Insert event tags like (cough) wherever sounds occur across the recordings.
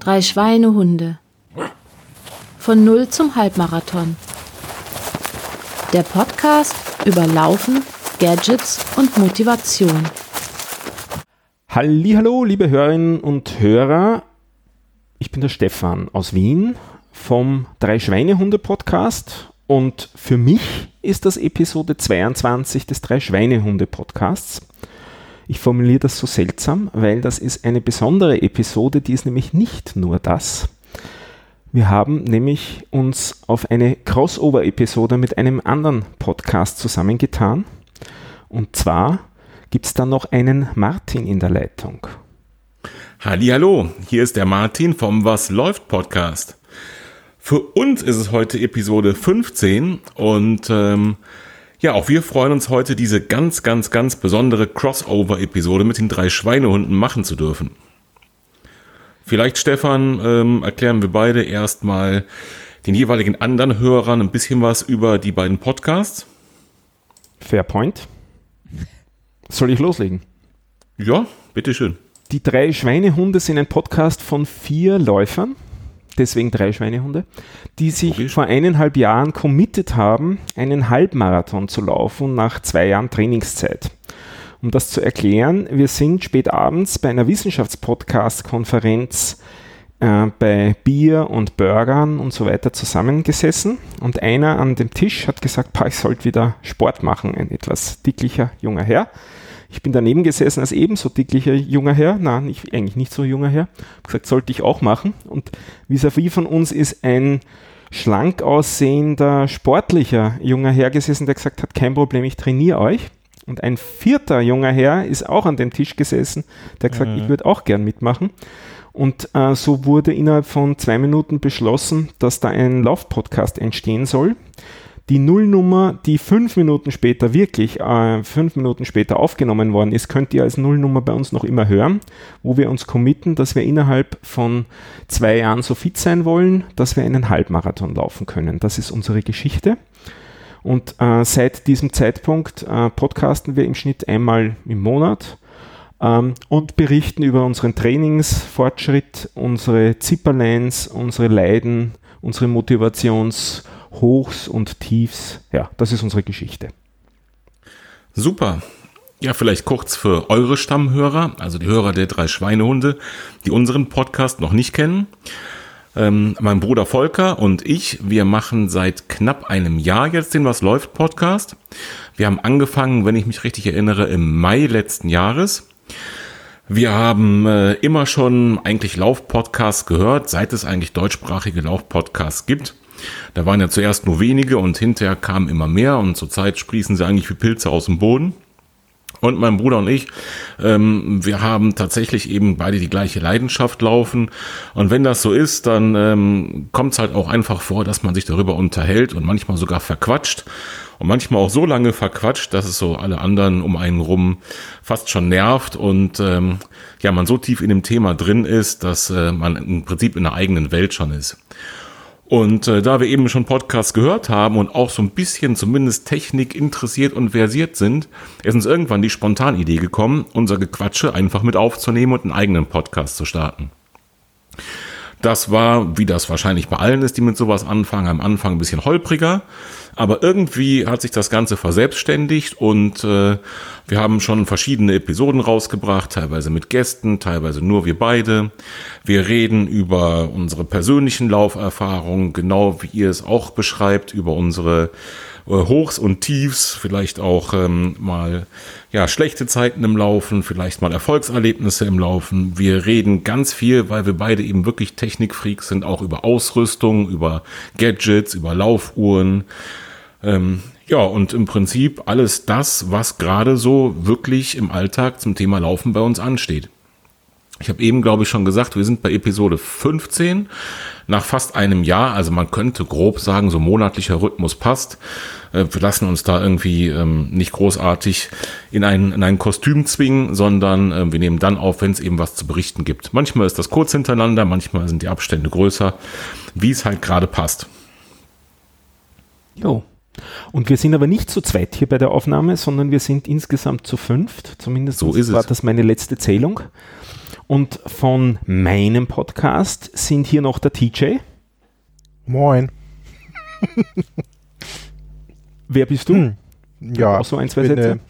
Drei Schweinehunde. Von Null zum Halbmarathon. Der Podcast über Laufen, Gadgets und Motivation. Hallo, liebe Hörerinnen und Hörer. Ich bin der Stefan aus Wien vom Drei Schweinehunde Podcast und für mich ist das Episode 22 des Drei Schweinehunde Podcasts. Ich formuliere das so seltsam, weil das ist eine besondere Episode, die ist nämlich nicht nur das. Wir haben nämlich uns auf eine Crossover-Episode mit einem anderen Podcast zusammengetan. Und zwar gibt es da noch einen Martin in der Leitung. Hallo, hier ist der Martin vom Was läuft Podcast. Für uns ist es heute Episode 15 und ähm, ja, auch wir freuen uns heute, diese ganz, ganz, ganz besondere Crossover-Episode mit den drei Schweinehunden machen zu dürfen. Vielleicht, Stefan, ähm, erklären wir beide erstmal den jeweiligen anderen Hörern ein bisschen was über die beiden Podcasts. Fair point. Soll ich loslegen? Ja, bitteschön. Die drei Schweinehunde sind ein Podcast von vier Läufern, deswegen drei Schweinehunde, die sich okay. vor eineinhalb Jahren committed haben, einen Halbmarathon zu laufen nach zwei Jahren Trainingszeit. Um das zu erklären, wir sind spät abends bei einer Wissenschaftspodcast-Konferenz äh, bei Bier und Burgern und so weiter zusammengesessen und einer an dem Tisch hat gesagt, ich sollte wieder Sport machen, ein etwas dicklicher junger Herr. Ich bin daneben gesessen als ebenso dicklicher junger Herr, nein, nicht, eigentlich nicht so junger Herr, habe gesagt, sollte ich auch machen. Und vis-à-vis von uns ist ein schlank aussehender, sportlicher junger Herr gesessen, der gesagt hat, kein Problem, ich trainiere euch. Und ein vierter junger Herr ist auch an dem Tisch gesessen, der gesagt, mhm. ich würde auch gern mitmachen. Und äh, so wurde innerhalb von zwei Minuten beschlossen, dass da ein Laufpodcast entstehen soll die Nullnummer, die fünf Minuten später wirklich, äh, fünf Minuten später aufgenommen worden ist, könnt ihr als Nullnummer bei uns noch immer hören, wo wir uns committen, dass wir innerhalb von zwei Jahren so fit sein wollen, dass wir einen Halbmarathon laufen können. Das ist unsere Geschichte. Und äh, seit diesem Zeitpunkt äh, podcasten wir im Schnitt einmal im Monat ähm, und berichten über unseren Trainingsfortschritt, unsere Zipperlines, unsere Leiden, unsere Motivations- Hochs und Tiefs. Ja, das ist unsere Geschichte. Super. Ja, vielleicht kurz für eure Stammhörer, also die Hörer der drei Schweinehunde, die unseren Podcast noch nicht kennen. Ähm, mein Bruder Volker und ich, wir machen seit knapp einem Jahr jetzt den Was läuft Podcast. Wir haben angefangen, wenn ich mich richtig erinnere, im Mai letzten Jahres. Wir haben äh, immer schon eigentlich Laufpodcasts gehört, seit es eigentlich deutschsprachige Laufpodcasts gibt. Da waren ja zuerst nur wenige und hinterher kamen immer mehr und zurzeit sprießen sie eigentlich wie Pilze aus dem Boden. Und mein Bruder und ich, ähm, wir haben tatsächlich eben beide die gleiche Leidenschaft laufen. Und wenn das so ist, dann ähm, kommt es halt auch einfach vor, dass man sich darüber unterhält und manchmal sogar verquatscht. Und manchmal auch so lange verquatscht, dass es so alle anderen um einen rum fast schon nervt und ähm, ja, man so tief in dem Thema drin ist, dass äh, man im Prinzip in einer eigenen Welt schon ist. Und äh, da wir eben schon Podcasts gehört haben und auch so ein bisschen zumindest Technik interessiert und versiert sind, ist uns irgendwann die Spontanidee gekommen, unser Gequatsche einfach mit aufzunehmen und einen eigenen Podcast zu starten. Das war, wie das wahrscheinlich bei allen ist, die mit sowas anfangen, am Anfang ein bisschen holpriger. Aber irgendwie hat sich das Ganze verselbstständigt und äh, wir haben schon verschiedene Episoden rausgebracht, teilweise mit Gästen, teilweise nur wir beide. Wir reden über unsere persönlichen Lauferfahrungen, genau wie ihr es auch beschreibt, über unsere Hochs und Tiefs, vielleicht auch ähm, mal ja schlechte Zeiten im Laufen, vielleicht mal Erfolgserlebnisse im Laufen. Wir reden ganz viel, weil wir beide eben wirklich Technikfreaks sind, auch über Ausrüstung, über Gadgets, über Laufuhren. Ähm, ja, und im Prinzip alles das, was gerade so wirklich im Alltag zum Thema Laufen bei uns ansteht. Ich habe eben, glaube ich, schon gesagt, wir sind bei Episode 15 nach fast einem Jahr. Also man könnte grob sagen, so monatlicher Rhythmus passt. Äh, wir lassen uns da irgendwie ähm, nicht großartig in ein, in ein Kostüm zwingen, sondern äh, wir nehmen dann auf, wenn es eben was zu berichten gibt. Manchmal ist das kurz hintereinander, manchmal sind die Abstände größer, wie es halt gerade passt. Jo. Und wir sind aber nicht zu zweit hier bei der Aufnahme, sondern wir sind insgesamt zu fünft. Zumindest so ist war es. das meine letzte Zählung. Und von meinem Podcast sind hier noch der TJ. Moin. Wer bist du? Hm. Ja, Auch so ein, zwei bin, Sätze?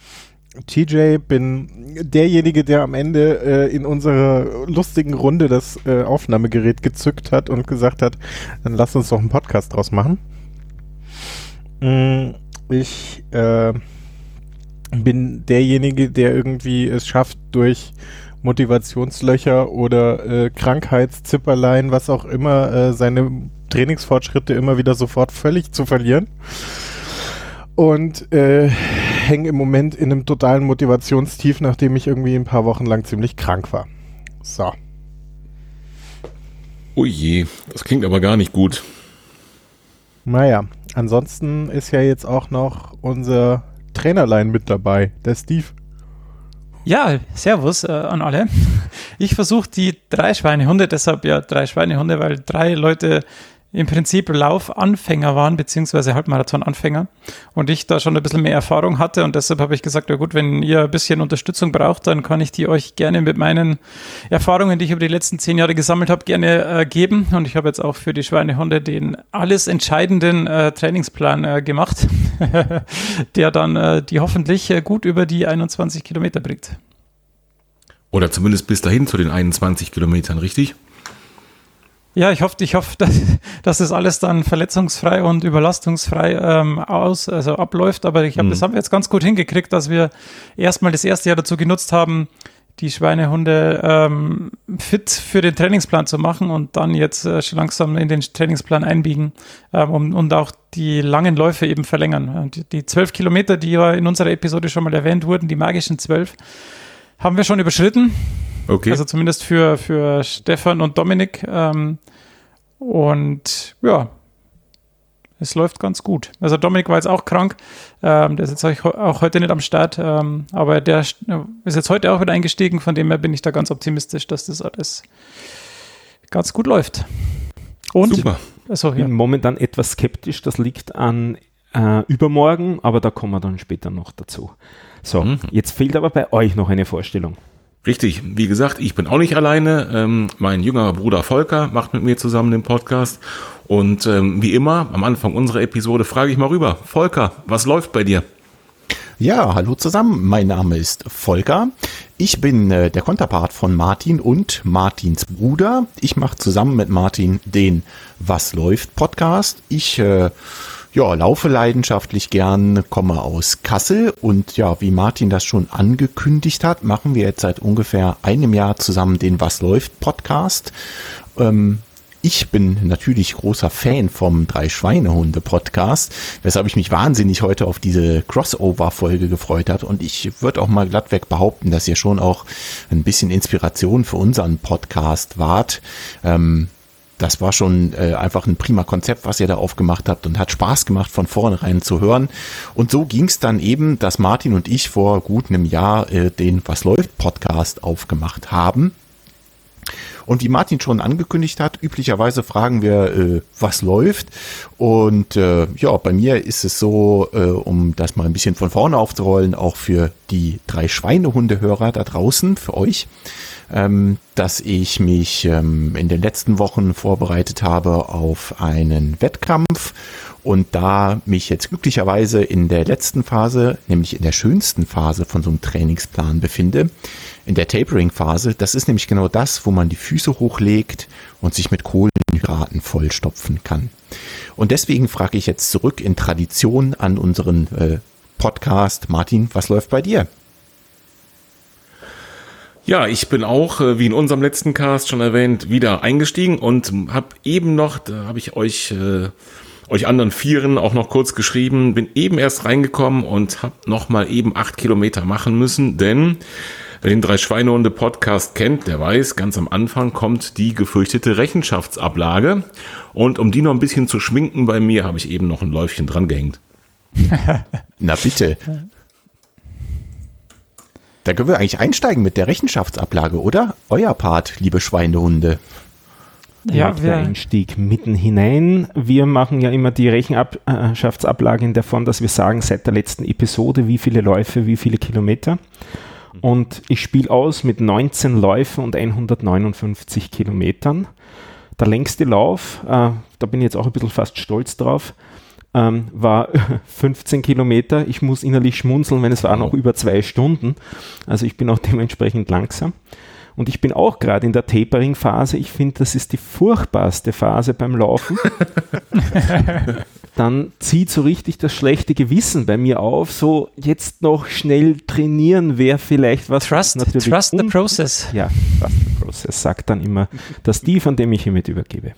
äh, TJ, bin derjenige, der am Ende äh, in unserer lustigen Runde das äh, Aufnahmegerät gezückt hat und gesagt hat, dann lass uns doch einen Podcast draus machen. Mm, Ich äh, bin derjenige, der irgendwie es schafft, durch Motivationslöcher oder äh, Krankheitszipperlein, was auch immer, äh, seine Trainingsfortschritte immer wieder sofort völlig zu verlieren. Und äh, hänge im Moment in einem totalen Motivationstief, nachdem ich irgendwie ein paar Wochen lang ziemlich krank war. So. Oh je, das klingt aber gar nicht gut. Naja, ansonsten ist ja jetzt auch noch unser Trainerlein mit dabei, der Steve. Ja, Servus äh, an alle. Ich versuche die drei Schweinehunde, deshalb ja drei Schweinehunde, weil drei Leute im Prinzip Laufanfänger waren, beziehungsweise Halbmarathon-Anfänger. Und ich da schon ein bisschen mehr Erfahrung hatte und deshalb habe ich gesagt, ja gut, wenn ihr ein bisschen Unterstützung braucht, dann kann ich die euch gerne mit meinen Erfahrungen, die ich über die letzten zehn Jahre gesammelt habe, gerne äh, geben. Und ich habe jetzt auch für die Schweinehunde den alles entscheidenden äh, Trainingsplan äh, gemacht, (laughs) der dann äh, die hoffentlich äh, gut über die 21 Kilometer bringt. Oder zumindest bis dahin zu den 21 Kilometern, richtig? Ja, ich hoffe, ich hoffe, (laughs) dass, dass das alles dann verletzungsfrei und überlastungsfrei ähm, aus, also abläuft. Aber ich glaube, Mhm. das haben wir jetzt ganz gut hingekriegt, dass wir erstmal das erste Jahr dazu genutzt haben, die Schweinehunde ähm, fit für den Trainingsplan zu machen und dann jetzt äh, schon langsam in den Trainingsplan einbiegen ähm, um, und auch die langen Läufe eben verlängern. Und die- die zwölf Kilometer, die ja in unserer Episode schon mal erwähnt wurden, die magischen zwölf, haben wir schon überschritten. Okay. Also zumindest für, für Stefan und Dominik. Ähm, und ja, es läuft ganz gut. Also Dominik war jetzt auch krank. Ähm, der ist jetzt auch heute nicht am Start. Ähm, aber der ist jetzt heute auch wieder eingestiegen. Von dem her bin ich da ganz optimistisch, dass das alles ganz gut läuft. Und, Super. also, Ich ja. bin momentan etwas skeptisch. Das liegt an äh, übermorgen, aber da kommen wir dann später noch dazu. So, Mhm. jetzt fehlt aber bei euch noch eine Vorstellung. Richtig, wie gesagt, ich bin auch nicht alleine. Ähm, mein jüngerer Bruder Volker macht mit mir zusammen den Podcast. Und ähm, wie immer, am Anfang unserer Episode frage ich mal rüber. Volker, was läuft bei dir? Ja, hallo zusammen. Mein Name ist Volker. Ich bin äh, der Konterpart von Martin und Martins Bruder. Ich mache zusammen mit Martin den Was läuft Podcast. Ich äh, ja, laufe leidenschaftlich gern, komme aus Kassel und ja, wie Martin das schon angekündigt hat, machen wir jetzt seit ungefähr einem Jahr zusammen den Was läuft Podcast. Ähm, ich bin natürlich großer Fan vom Drei-Schweinehunde-Podcast, weshalb ich mich wahnsinnig heute auf diese Crossover-Folge gefreut hat. Und ich würde auch mal glattweg behaupten, dass ihr schon auch ein bisschen Inspiration für unseren Podcast wart. Ähm, das war schon äh, einfach ein prima Konzept, was ihr da aufgemacht habt und hat Spaß gemacht, von vornherein zu hören. Und so ging es dann eben, dass Martin und ich vor gut einem Jahr äh, den Was läuft Podcast aufgemacht haben. Und wie Martin schon angekündigt hat, üblicherweise fragen wir, äh, was läuft. Und äh, ja, bei mir ist es so, äh, um das mal ein bisschen von vorne aufzurollen, auch für die drei Schweinehunde-Hörer da draußen, für euch, ähm, dass ich mich ähm, in den letzten Wochen vorbereitet habe auf einen Wettkampf und da mich jetzt glücklicherweise in der letzten Phase, nämlich in der schönsten Phase von so einem Trainingsplan befinde, in der Tapering-Phase, das ist nämlich genau das, wo man die Füße hochlegt und sich mit Kohlenhydraten vollstopfen kann. Und deswegen frage ich jetzt zurück in Tradition an unseren äh, Podcast. Martin, was läuft bei dir? Ja, ich bin auch, äh, wie in unserem letzten Cast schon erwähnt, wieder eingestiegen und habe eben noch, da habe ich euch, äh, euch anderen Vieren auch noch kurz geschrieben, bin eben erst reingekommen und habe noch mal eben acht Kilometer machen müssen, denn wer den drei Schweinehunde Podcast kennt, der weiß, ganz am Anfang kommt die gefürchtete Rechenschaftsablage und um die noch ein bisschen zu schminken bei mir, habe ich eben noch ein Läufchen dran gehängt. (laughs) Na bitte. Da können wir eigentlich einsteigen mit der Rechenschaftsablage, oder? Euer Part, liebe Schweinehunde. Ja, wir, Einstieg mitten hinein. Wir machen ja immer die Rechenschaftsablage in der Form, dass wir sagen, seit der letzten Episode, wie viele Läufe, wie viele Kilometer. Und ich spiele aus mit 19 Läufen und 159 Kilometern. Der längste Lauf, äh, da bin ich jetzt auch ein bisschen fast stolz drauf, ähm, war (laughs) 15 Kilometer. Ich muss innerlich schmunzeln, wenn es war noch über zwei Stunden. Also ich bin auch dementsprechend langsam. Und ich bin auch gerade in der Tapering-Phase. Ich finde, das ist die furchtbarste Phase beim Laufen. (laughs) Dann zieht so richtig das schlechte Gewissen bei mir auf. So jetzt noch schnell trainieren wäre vielleicht was. trust, natürlich trust the process. Ja, trust the process, sagt dann immer das die, von dem ich hiermit übergebe.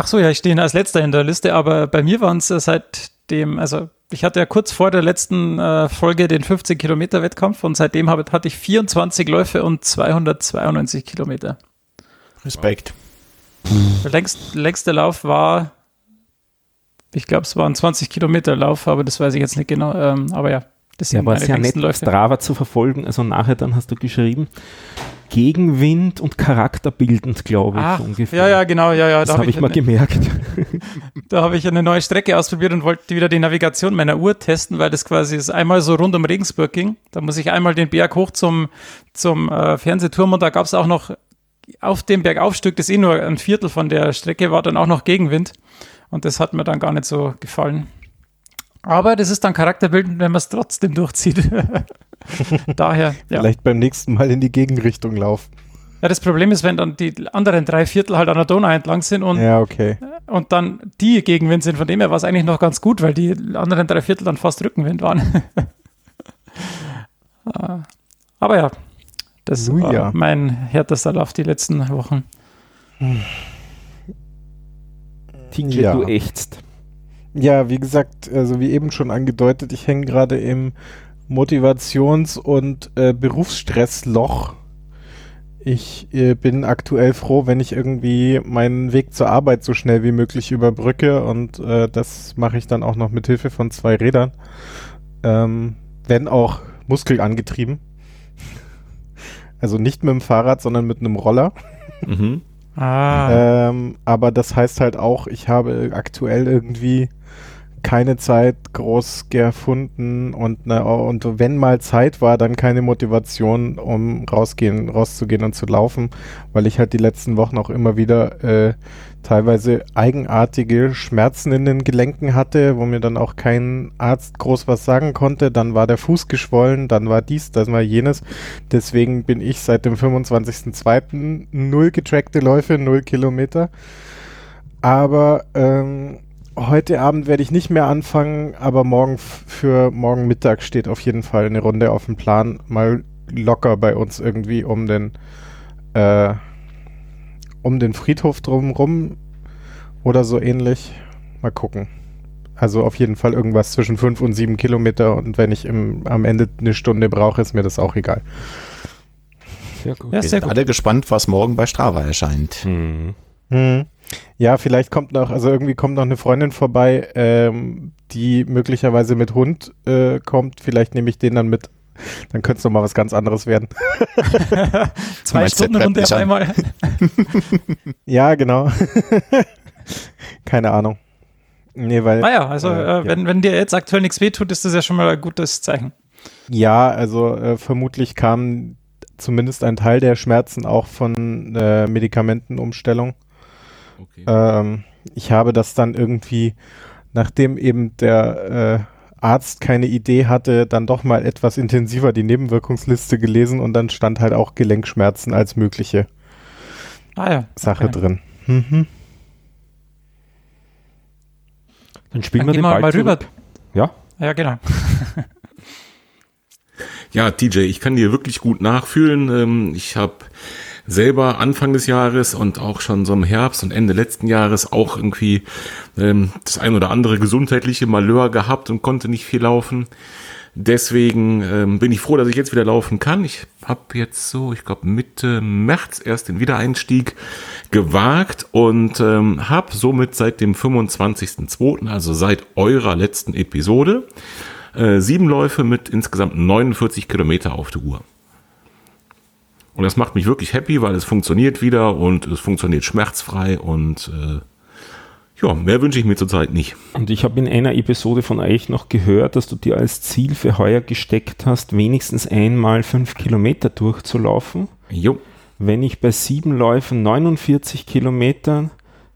Ach so, ja, ich stehe als letzter in der Liste, aber bei mir waren es äh, seitdem, also ich hatte ja kurz vor der letzten äh, Folge den 15 Kilometer Wettkampf und seitdem habe, hatte ich 24 Läufe und 292 Kilometer. Respekt. Der längst, längste Lauf war, ich glaube, es war ein 20 Kilometer Lauf, aber das weiß ich jetzt nicht genau. Ähm, aber ja, das Ja, war sehr nett, Läufe. Strava zu verfolgen. Also nachher dann hast du geschrieben, Gegenwind und charakterbildend, glaube ich, Ach, ungefähr. ja, ja, genau, ja, ja. Das Da habe habe ich, ich, mal gemerkt. (laughs) Da habe ich eine neue Strecke ausprobiert und wollte wieder die Navigation meiner Uhr testen, weil das quasi ist einmal so rund um Regensburg ging. Da muss ich einmal den Berg hoch zum, zum äh, Fernsehturm und da gab es auch noch auf dem Bergaufstück, das eh nur ein Viertel von der Strecke war, dann auch noch Gegenwind. Und das hat mir dann gar nicht so gefallen. Aber das ist dann charakterbildend, wenn man es trotzdem durchzieht. (laughs) Daher, ja. Vielleicht beim nächsten Mal in die Gegenrichtung laufen. ja. Das Problem ist, wenn dann die anderen drei Viertel halt an der Donau entlang sind und Ja, okay. und dann die Gegenwind sind. Von dem her war es eigentlich noch ganz gut, weil die anderen drei Viertel dann fast Rückenwind waren. Äh, (laughs) Aber ja, das Nun war ja. mein härtester Lauf die letzten Wochen. TJ, Ja. du ächzt. Ja, wie gesagt, also wie eben schon angedeutet, ich hänge gerade im Motivations- und äh, Berufsstressloch. Ich äh, bin aktuell froh, wenn ich irgendwie meinen Weg zur Arbeit so schnell wie möglich überbrücke und äh, das mache ich dann auch noch mit Hilfe von zwei Rädern. Ähm, wenn auch muskelangetrieben. (laughs) Also nicht mit dem Fahrrad, sondern mit einem Roller. Mhm. Ah, Ähm, aber das heißt halt auch, ich habe aktuell irgendwie keine Zeit groß gefunden und, ne, und wenn mal Zeit war, dann keine Motivation, um rausgehen, rauszugehen und zu laufen, weil ich halt die letzten Wochen auch immer wieder äh, teilweise eigenartige Schmerzen in den Gelenken hatte, wo mir dann auch kein Arzt groß was sagen konnte. Dann war der Fuß geschwollen, dann war dies, dann war jenes. Deswegen bin ich seit dem 25.02. null getrackte Läufe, null Kilometer. Aber ähm, heute Abend werde ich nicht mehr anfangen, aber morgen für morgen Mittag steht auf jeden Fall eine Runde auf dem Plan. Mal locker bei uns irgendwie um den äh, um den Friedhof drumrum oder so ähnlich. Mal gucken. Also auf jeden Fall irgendwas zwischen fünf und sieben Kilometer und wenn ich im, am Ende eine Stunde brauche, ist mir das auch egal. Sehr gut. ja, Wir sehr sind gut. alle gespannt, was morgen bei Strava erscheint. Hm. Hm. Ja, vielleicht kommt noch, also irgendwie kommt noch eine Freundin vorbei, ähm, die möglicherweise mit Hund äh, kommt. Vielleicht nehme ich den dann mit. Dann könnte es noch mal was ganz anderes werden. (laughs) Zwei Stunden Runde auf einmal. (laughs) Ja, genau. (laughs) Keine Ahnung. Nee, weil. Naja, also Äh, äh, ja. wenn, wenn dir jetzt aktuell nichts wehtut, ist das ja schon mal ein gutes Zeichen. Ja, also äh, vermutlich kam zumindest ein Teil der Schmerzen auch von äh, Medikamentenumstellung. Okay. Ähm, ich habe das dann irgendwie, nachdem eben der äh, Arzt keine Idee hatte, dann doch mal etwas intensiver die Nebenwirkungsliste gelesen und dann stand halt auch Gelenkschmerzen als mögliche Ah ja. Sache okay. drin. Mhm. Dann spielen Dann wir den Ball mal rüber. zurück. Ja, Ja, genau. (laughs) Ja, TJ, ich kann dir wirklich gut nachfühlen. Ähm, Ich habe selber Anfang des Jahres und auch schon so im Herbst und Ende letzten Jahres auch irgendwie ähm, das ein oder andere gesundheitliche Malheur gehabt und konnte nicht viel laufen. Deswegen ähm, bin ich froh, dass ich jetzt wieder laufen kann. Ich habe jetzt so, ich glaube Mitte März erst den Wiedereinstieg gewagt und ähm, habe somit seit dem 25.02., also seit eurer letzten Episode, äh, sieben Läufe mit insgesamt 49 Kilometer auf der Uhr. Und das macht mich wirklich happy, weil es funktioniert wieder und es funktioniert schmerzfrei und äh, ja, mehr wünsche ich mir zurzeit nicht. Und ich habe in einer Episode von euch noch gehört, dass du dir als Ziel für heuer gesteckt hast, wenigstens einmal fünf Kilometer durchzulaufen. Jo. Wenn ich bei sieben Läufen 49 Kilometern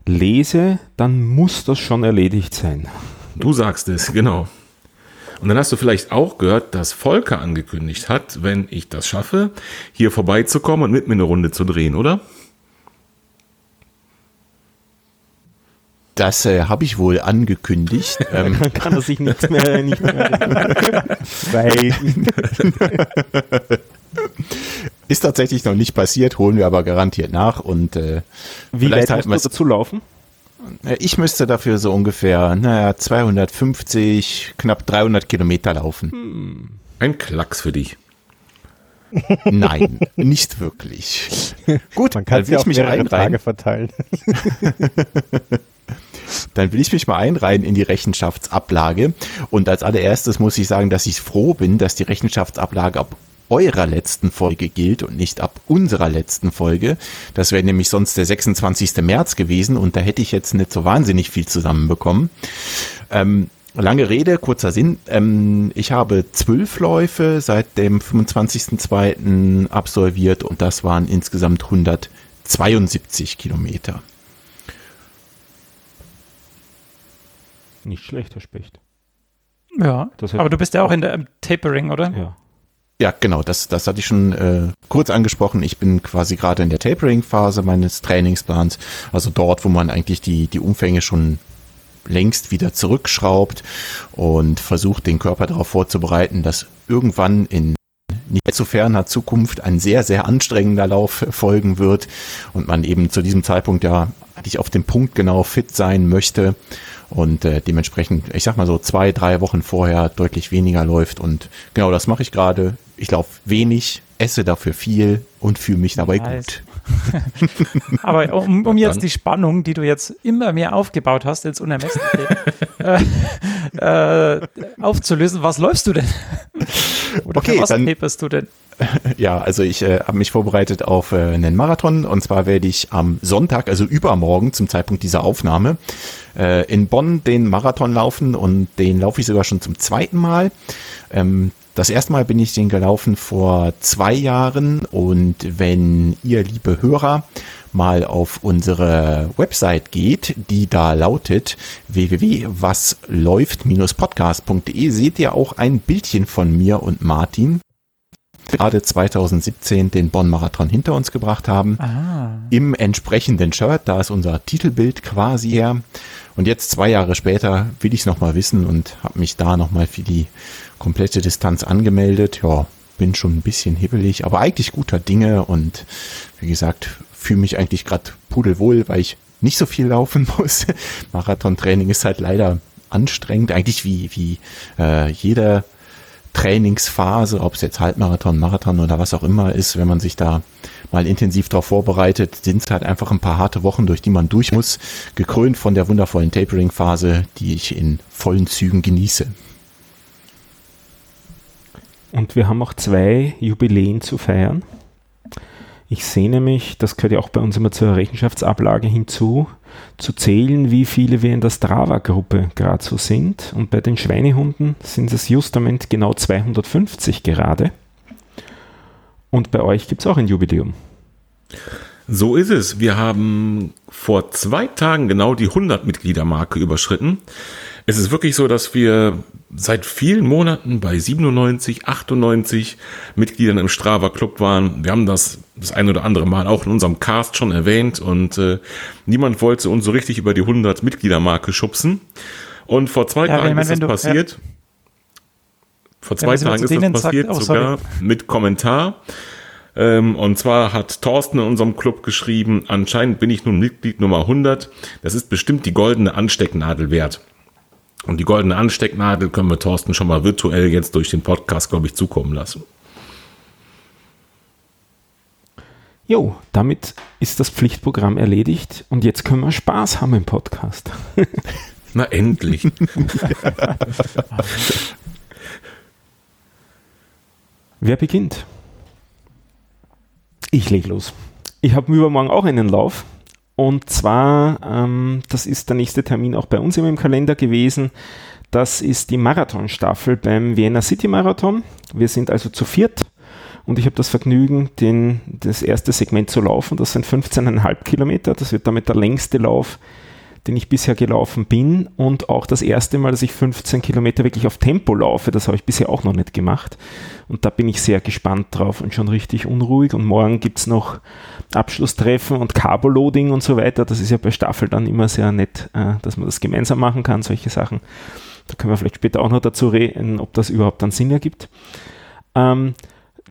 lese, dann muss das schon erledigt sein. Du sagst es, genau. Und dann hast du vielleicht auch gehört, dass Volker angekündigt hat, wenn ich das schaffe, hier vorbeizukommen und mit mir eine Runde zu drehen, oder? Das äh, habe ich wohl angekündigt. (laughs) ähm, Dann kann er sich nichts mehr, nicht mehr erinnern. Weil (laughs) ist tatsächlich noch nicht passiert, holen wir aber garantiert nach. Und äh, wie Vielleicht weit halt musst du dazu laufen? äh, ich müsste dafür so ungefähr, naja, 250, knapp 300 Kilometer laufen. Ein Klacks für dich. (laughs) Nein, nicht wirklich. (laughs) Gut, Man kann dann will ich mich mehrere Tage einreihen. verteilen. (laughs) Dann will ich mich mal einreihen in die Rechenschaftsablage. Und als allererstes muss ich sagen, dass ich froh bin, dass die Rechenschaftsablage ab eurer letzten Folge gilt und nicht ab unserer letzten Folge. Das wäre nämlich sonst der 26. März gewesen und da hätte ich jetzt nicht so wahnsinnig viel zusammenbekommen. Ähm, lange Rede, kurzer Sinn. Ähm, ich habe zwölf Läufe seit dem 25.02. absolviert und das waren insgesamt 172 Kilometer. Nicht schlecht, Herr Specht. Ja, Das hätte- aber du bist ja auch in der im Tapering, oder? Ja. Ja, genau, das, das hatte ich schon äh, kurz angesprochen. Ich bin quasi gerade in der Tapering-Phase meines Trainingsplans, also dort, wo man eigentlich die, die Umfänge schon längst wieder zurückschraubt und versucht, den Körper darauf vorzubereiten, dass irgendwann in nicht allzu ferner Zukunft ein sehr, sehr anstrengender Lauf folgen wird und man eben zu diesem Zeitpunkt ja eigentlich auf dem Punkt genau fit sein möchte und äh, dementsprechend, ich sag mal so zwei, drei Wochen vorher deutlich weniger läuft und genau das mache ich gerade. Ich laufe wenig, esse dafür viel und fühle mich dabei Nice. gut. (laughs) Aber um, um jetzt die Spannung, die du jetzt immer mehr aufgebaut hast, ins Unermessliche, (laughs) äh, äh, aufzulösen, was läufst du denn? (laughs) Oder Okay, was dann- du denn? Ja, also ich äh, habe mich vorbereitet auf äh, einen Marathon und zwar werde ich am Sonntag, also übermorgen zum Zeitpunkt dieser Aufnahme, äh, in Bonn den Marathon laufen und den laufe ich sogar schon zum zweiten Mal. Ähm, das erste Mal bin ich den gelaufen vor zwei Jahren und wenn ihr, liebe Hörer, mal auf unsere Website geht, die da lautet www.wasläuft-podcast.de, seht ihr auch ein Bildchen von mir und Martin, gerade 2017 den Bonn-Marathon hinter uns gebracht haben. Ah, Im entsprechenden Shirt, da ist unser Titelbild quasi her. Und jetzt zwei Jahre später will ich es nochmal wissen und habe mich da nochmal für die komplette Distanz angemeldet. Ja, bin schon ein bisschen hibbelig, aber eigentlich guter Dinge und wie gesagt, fühle mich eigentlich gerade pudelwohl, weil ich nicht so viel laufen (laughs) muss. Marathontraining ist halt leider anstrengend, eigentlich wie, wie äh, jeder Trainingsphase, ob es jetzt Halbmarathon, Marathon oder was auch immer ist, wenn man sich da mal intensiv darauf vorbereitet, sind es halt einfach ein paar harte Wochen, durch die man durch muss, gekrönt von der wundervollen Tapering-Phase, die ich in vollen Zügen genieße. Und wir haben auch zwei Jubiläen zu feiern. Ich sehne mich, das gehört ja auch bei uns immer zur Rechenschaftsablage hinzu, zu zählen, wie viele wir in der Strava-Gruppe gerade so sind. Und bei den Schweinehunden sind es justament genau 250 gerade. Und bei euch gibt es auch ein Jubiläum. So ist es. Wir haben vor zwei Tagen genau die 100 Mitgliedermarke überschritten. Es ist wirklich so, dass wir seit vielen Monaten bei 97, 98 Mitgliedern im Strava Club waren. Wir haben das das ein oder andere Mal auch in unserem Cast schon erwähnt und äh, niemand wollte uns so richtig über die 100 Mitgliedermarke schubsen. Und vor zwei Ja, Tagen ich meine, ist das du- passiert. Vor zwei so Tagen ist das denen sagt- passiert, oh, sogar mit Kommentar. Ähm, und zwar hat Thorsten in unserem Club geschrieben, anscheinend bin ich nun Mitglied Nummer 100. Das ist bestimmt die goldene Anstecknadel wert. Und die goldene Anstecknadel können wir Thorsten schon mal virtuell jetzt durch den Podcast, glaube ich, zukommen lassen. Jo, damit ist das Pflichtprogramm erledigt und jetzt können wir Spaß haben im Podcast. (laughs) Na endlich. (laughs) Wer beginnt? Ich leg los. Ich habe übermorgen auch einen Lauf. Und zwar, ähm, das ist der nächste Termin auch bei uns im Kalender gewesen. Das ist die Marathonstaffel beim Vienna City Marathon. Wir sind also zu viert und ich habe das Vergnügen, den, das erste Segment zu laufen. Das sind 15,5 Kilometer. Das wird damit der längste Lauf, den ich bisher gelaufen bin und auch das erste Mal, dass ich 15 Kilometer wirklich auf Tempo laufe. Das habe ich bisher auch noch nicht gemacht. Und da bin ich sehr gespannt drauf und schon richtig unruhig. Und morgen gibt es noch Abschlusstreffen und Carboloading und so weiter. Das ist ja bei Staffel dann immer sehr nett, äh, dass man das gemeinsam machen kann, solche Sachen. Da können wir vielleicht später auch noch dazu reden, ob das überhaupt dann Sinn ergibt. Ähm,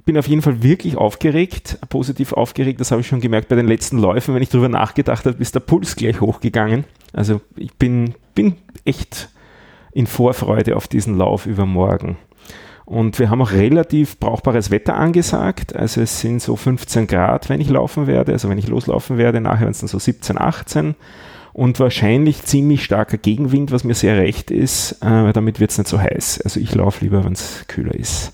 bin auf jeden Fall wirklich aufgeregt, positiv aufgeregt. Das habe ich schon gemerkt bei den letzten Läufen. Wenn ich darüber nachgedacht habe, ist der Puls gleich hochgegangen. Also ich bin, bin echt in Vorfreude auf diesen Lauf übermorgen. Und wir haben auch relativ brauchbares Wetter angesagt. Also es sind so 15 Grad, wenn ich laufen werde. Also wenn ich loslaufen werde, nachher werden es dann so 17, 18 und wahrscheinlich ziemlich starker Gegenwind, was mir sehr recht ist, äh, damit wird es nicht so heiß. Also ich laufe lieber, wenn es kühler ist.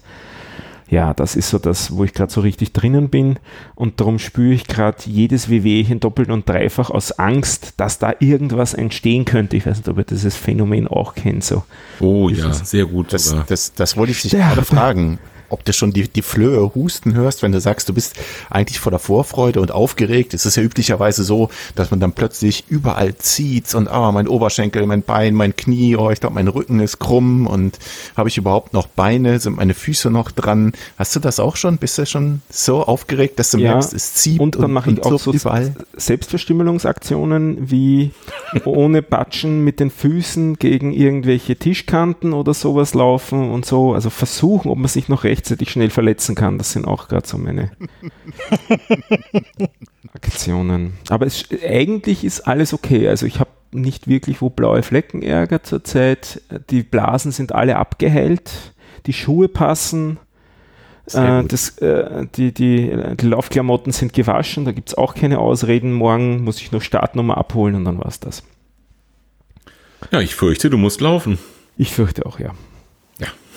Ja, das ist so das, wo ich gerade so richtig drinnen bin und darum spüre ich gerade jedes Wehwehchen doppelt und dreifach aus Angst, dass da irgendwas entstehen könnte. Ich weiß nicht, ob ihr dieses Phänomen auch kennt. So. Oh ja, sehr gut. Das, das, das wollte ich dich gerade fragen ob du schon die, die Flöhe husten hörst, wenn du sagst, du bist eigentlich voller Vorfreude und aufgeregt. Es ist ja üblicherweise so, dass man dann plötzlich überall zieht und ah, mein Oberschenkel, mein Bein, mein Knie, oh, ich glaube, mein Rücken ist krumm und habe ich überhaupt noch Beine, sind meine Füße noch dran? Hast du das auch schon? Bist du schon so aufgeregt, dass du ja, merkst, es zieht und dann mache ich auch so überall? Selbstverstümmelungsaktionen wie ohne Batschen mit den Füßen gegen irgendwelche Tischkanten oder sowas laufen und so, also versuchen, ob man sich noch recht rechtzeitig schnell verletzen kann. Das sind auch gerade so meine (laughs) Aktionen. Aber es, eigentlich ist alles okay. Also ich habe nicht wirklich wo blaue Flecken ärger zurzeit. Die Blasen sind alle abgeheilt. Die Schuhe passen. Äh, das, äh, die, die, die Laufklamotten sind gewaschen, da gibt es auch keine Ausreden. Morgen muss ich noch Startnummer abholen und dann war es das. Ja, ich fürchte, du musst laufen. Ich fürchte auch, ja.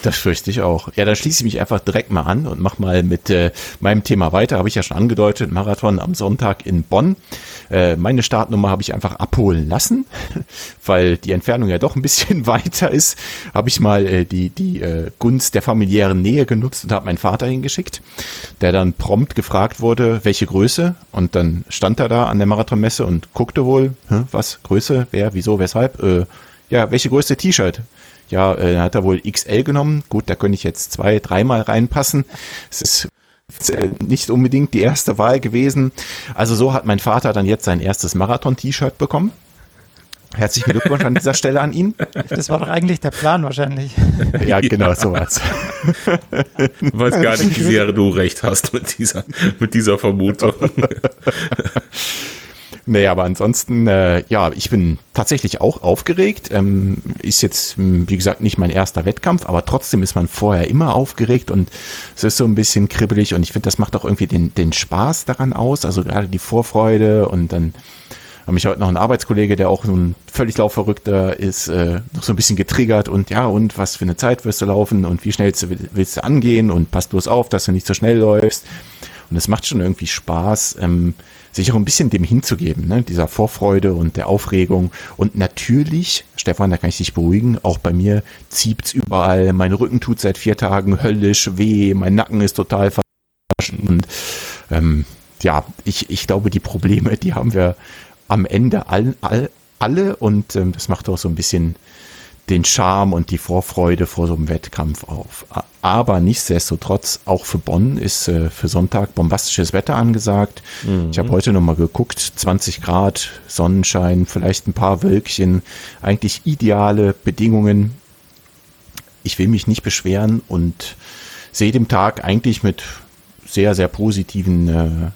Das fürchte ich auch. Ja, dann schließe ich mich einfach direkt mal an und mach mal mit äh, meinem Thema weiter. Habe ich ja schon angedeutet, Marathon am Sonntag in Bonn. Äh, meine Startnummer habe ich einfach abholen lassen, (laughs) weil die Entfernung ja doch ein bisschen (laughs) weiter ist. Habe ich mal äh, die, die äh, Gunst der familiären Nähe genutzt und habe meinen Vater hingeschickt, der dann prompt gefragt wurde, welche Größe. Und dann stand er da an der Marathonmesse und guckte wohl, was, Größe, wer, wieso, weshalb. Äh, ja, welche größte T-Shirt? Ja, äh, hat er wohl XL genommen. Gut, da könnte ich jetzt zwei, dreimal reinpassen. Es ist äh, nicht unbedingt die erste Wahl gewesen. Also so hat mein Vater dann jetzt sein erstes Marathon-T-Shirt bekommen. Herzlichen Glückwunsch an dieser Stelle an ihn. Das war doch eigentlich der Plan wahrscheinlich. Ja, genau, sowas. Ich weiß gar nicht, wie sehr du recht hast mit dieser, mit dieser Vermutung. (laughs) Nee, aber ansonsten, äh, ja, ich bin tatsächlich auch aufgeregt. Ähm, ist jetzt, hm, wie gesagt, nicht mein erster Wettkampf, aber trotzdem ist man vorher immer aufgeregt und es ist so ein bisschen kribbelig und ich finde, das macht auch irgendwie den, den Spaß daran aus, also gerade die Vorfreude und dann habe mich heute noch ein Arbeitskollege, der auch so ein völlig laufverrückter ist, äh, noch so ein bisschen getriggert und ja, und was für eine Zeit wirst du laufen und wie schnell willst du angehen und passt bloß auf, dass du nicht so schnell läufst. Und es macht schon irgendwie Spaß, ähm, sich auch ein bisschen dem hinzugeben, ne? dieser Vorfreude und der Aufregung. Und natürlich, Stefan, da kann ich dich beruhigen, auch bei mir ziebt's überall, mein Rücken tut seit vier Tagen höllisch weh, mein Nacken ist total verwaschen und ähm, ja, ich, ich glaube, die Probleme, die haben wir am Ende all, all, alle und ähm, das macht auch so ein bisschen den Charme und die Vorfreude vor so einem Wettkampf auf. Aber nichtsdestotrotz, auch für Bonn ist äh, für Sonntag bombastisches Wetter angesagt. Mhm. Ich habe heute nochmal geguckt, 20 Grad, Sonnenschein, vielleicht ein paar Wölkchen, eigentlich ideale Bedingungen. Ich will mich nicht beschweren und sehe dem Tag eigentlich mit sehr, sehr positiven äh,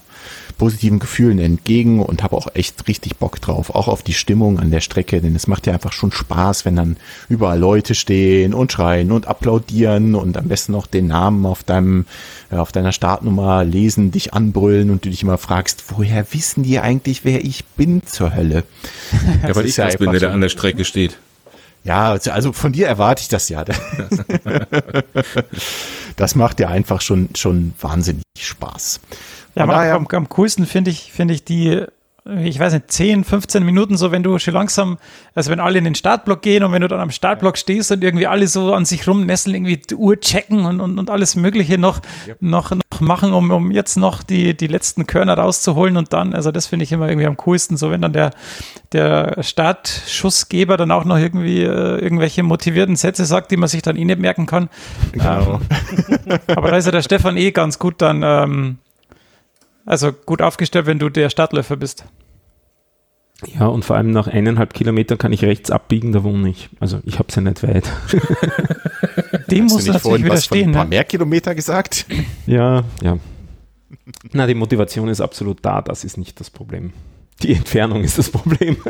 positiven Gefühlen entgegen und habe auch echt richtig Bock drauf, auch auf die Stimmung an der Strecke, denn es macht ja einfach schon Spaß, wenn dann überall Leute stehen und schreien und applaudieren und am besten noch den Namen auf deinem äh, auf deiner Startnummer lesen, dich anbrüllen und du dich immer fragst, woher wissen die eigentlich, wer ich bin zur Hölle? Ja, weil ich das bin, der da an der Strecke steht. Ja, also von dir erwarte ich das ja. (laughs) das macht ja einfach schon, schon wahnsinnig Spaß. Ja, aber am, am coolsten finde ich, finde ich die ich weiß nicht, 10, 15 Minuten, so wenn du schon langsam, also wenn alle in den Startblock gehen und wenn du dann am Startblock stehst und irgendwie alle so an sich rumnesseln, irgendwie die Uhr checken und, und, und alles Mögliche noch, yep. noch, noch machen, um, um jetzt noch die, die letzten Körner rauszuholen und dann, also das finde ich immer irgendwie am coolsten, so wenn dann der, der Startschussgeber dann auch noch irgendwie äh, irgendwelche motivierten Sätze sagt, die man sich dann eh nicht merken kann. Genau. Ähm, (laughs) aber da ist ja der Stefan eh ganz gut dann, ähm, also gut aufgestellt, wenn du der Startläufer bist. Ja, und vor allem nach eineinhalb Kilometern kann ich rechts abbiegen, da wohne ich. Also ich habe es ja nicht weit. (laughs) Dem muss natürlich widerstehen. Ein paar ne? mehr Kilometer gesagt? (laughs) Ja, ja. Na, die Motivation ist absolut da, das ist nicht das Problem. Die Entfernung ist das Problem. (laughs)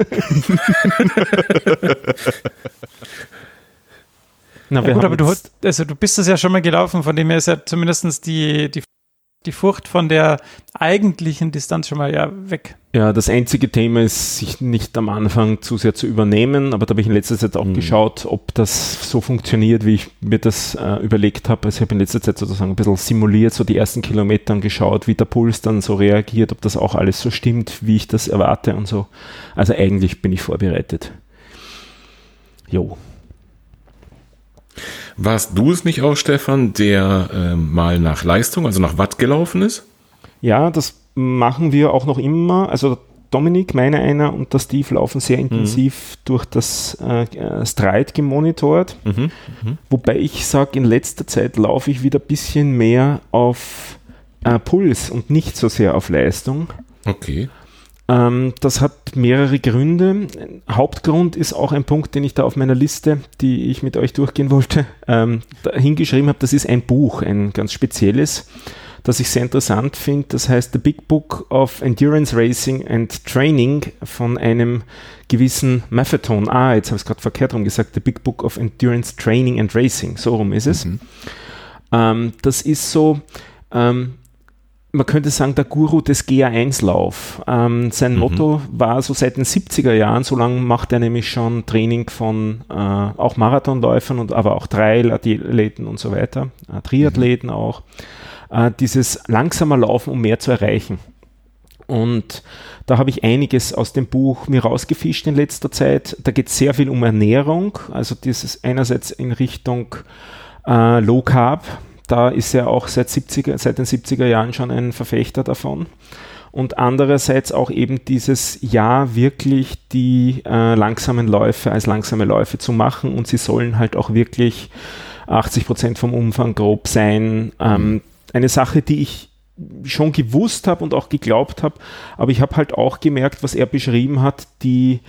Na, ja, gut, aber du, also du bist das ja schon mal gelaufen, von dem her ist ja zumindest die, die die Furcht von der eigentlichen Distanz schon mal ja weg. Ja, das einzige Thema ist, sich nicht am Anfang zu sehr zu übernehmen, aber da habe ich in letzter Zeit auch mhm. geschaut, ob das so funktioniert, wie ich mir das äh, überlegt habe. Also ich habe in letzter Zeit sozusagen ein bisschen simuliert, so die ersten Kilometer geschaut, wie der Puls dann so reagiert, ob das auch alles so stimmt, wie ich das erwarte und so. Also eigentlich bin ich vorbereitet. Jo. Warst du es nicht auch, Stefan, der äh, mal nach Leistung, also nach Watt gelaufen ist? Ja, das machen wir auch noch immer. Also Dominik, meine einer und der Steve laufen sehr mhm. intensiv mhm. durch das äh, Stride gemonitort. Mhm. Mhm. Wobei ich sage, in letzter Zeit laufe ich wieder ein bisschen mehr auf äh, Puls und nicht so sehr auf Leistung. Okay. Ähm, das hat mehrere Gründe. Hauptgrund ist auch ein Punkt, den ich da auf meiner Liste, die ich mit euch durchgehen wollte, (laughs) ähm, hingeschrieben habe. Das ist ein Buch, ein ganz spezielles, das ich sehr interessant finde. Das heißt The Big Book of Endurance Racing and Training von einem gewissen Marathon. Ah, jetzt habe ich es gerade verkehrt rum gesagt. The Big Book of Endurance Training and Racing. So rum ist es. Mhm. Ähm, das ist so, ähm, man könnte sagen, der Guru des GA1-Lauf. Ähm, sein mhm. Motto war so seit den 70er Jahren, so lange macht er nämlich schon Training von äh, auch Marathonläufern und aber auch Trail-Athleten und so weiter, äh, Triathleten mhm. auch, äh, dieses langsamer Laufen, um mehr zu erreichen. Und da habe ich einiges aus dem Buch mir rausgefischt in letzter Zeit. Da geht es sehr viel um Ernährung, also dieses einerseits in Richtung äh, Low Carb, da ist er auch seit, 70er, seit den 70er Jahren schon ein Verfechter davon. Und andererseits auch eben dieses Ja, wirklich die äh, langsamen Läufe als langsame Läufe zu machen und sie sollen halt auch wirklich 80 Prozent vom Umfang grob sein. Ähm, eine Sache, die ich schon gewusst habe und auch geglaubt habe, aber ich habe halt auch gemerkt, was er beschrieben hat, die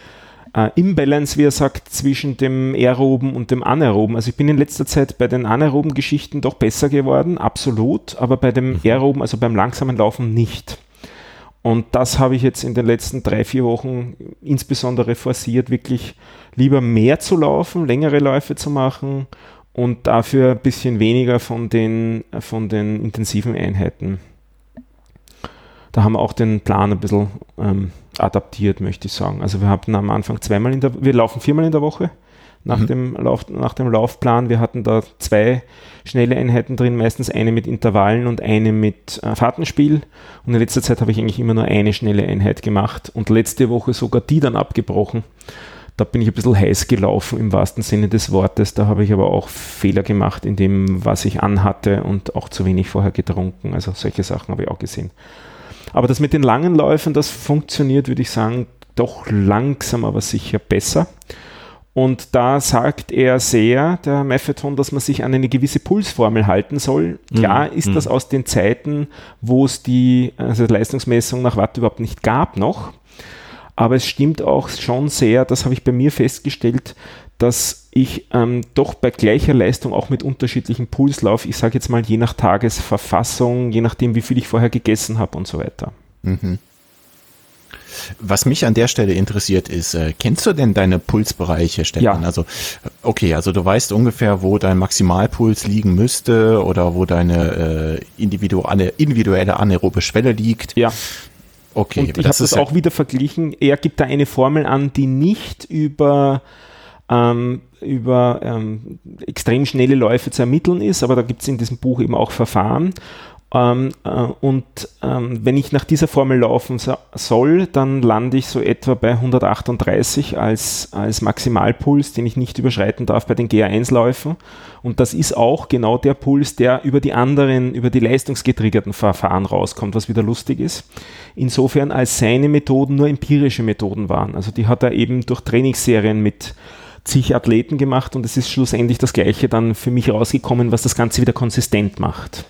äh, Imbalance, wie er sagt, zwischen dem aeroben und dem anaeroben. Also ich bin in letzter Zeit bei den anaeroben Geschichten doch besser geworden, absolut, aber bei dem mhm. aeroben, also beim langsamen Laufen nicht. Und das habe ich jetzt in den letzten drei, vier Wochen insbesondere forciert, wirklich lieber mehr zu laufen, längere Läufe zu machen und dafür ein bisschen weniger von den, von den intensiven Einheiten. Da haben wir auch den Plan ein bisschen ähm, adaptiert, möchte ich sagen. Also wir hatten am Anfang zweimal in der, wir laufen viermal in der Woche nach, mhm. dem Lauf, nach dem Laufplan. Wir hatten da zwei schnelle Einheiten drin, meistens eine mit Intervallen und eine mit äh, Fahrtenspiel. Und in letzter Zeit habe ich eigentlich immer nur eine schnelle Einheit gemacht und letzte Woche sogar die dann abgebrochen. Da bin ich ein bisschen heiß gelaufen im wahrsten Sinne des Wortes. Da habe ich aber auch Fehler gemacht in dem, was ich anhatte und auch zu wenig vorher getrunken. Also solche Sachen habe ich auch gesehen. Aber das mit den langen Läufen, das funktioniert, würde ich sagen, doch langsam, aber sicher besser. Und da sagt er sehr, der Methadon, dass man sich an eine gewisse Pulsformel halten soll. Klar mhm. ist das mhm. aus den Zeiten, wo es die also Leistungsmessung nach Watt überhaupt nicht gab noch. Aber es stimmt auch schon sehr, das habe ich bei mir festgestellt, dass ich ähm, doch bei gleicher Leistung auch mit unterschiedlichen Puls laufe. Ich sage jetzt mal je nach Tagesverfassung, je nachdem, wie viel ich vorher gegessen habe und so weiter. Mhm. Was mich an der Stelle interessiert ist, äh, kennst du denn deine Pulsbereiche, Stefan? Ja. Also, okay, also du weißt ungefähr, wo dein Maximalpuls liegen müsste oder wo deine äh, individuelle, individuelle anaerobe Schwelle liegt. Ja. Okay. Und ich habe das auch wieder verglichen. Er gibt da eine Formel an, die nicht über ähm, über ähm, extrem schnelle Läufe zu ermitteln ist, aber da gibt es in diesem Buch eben auch Verfahren. Ähm, äh, und ähm, wenn ich nach dieser Formel laufen so, soll, dann lande ich so etwa bei 138 als, als Maximalpuls, den ich nicht überschreiten darf bei den GA1-Läufen. Und das ist auch genau der Puls, der über die anderen, über die leistungsgetriggerten Verfahren rauskommt, was wieder lustig ist. Insofern als seine Methoden nur empirische Methoden waren. Also die hat er eben durch Trainingsserien mit zig Athleten gemacht und es ist schlussendlich das Gleiche dann für mich rausgekommen, was das Ganze wieder konsistent macht.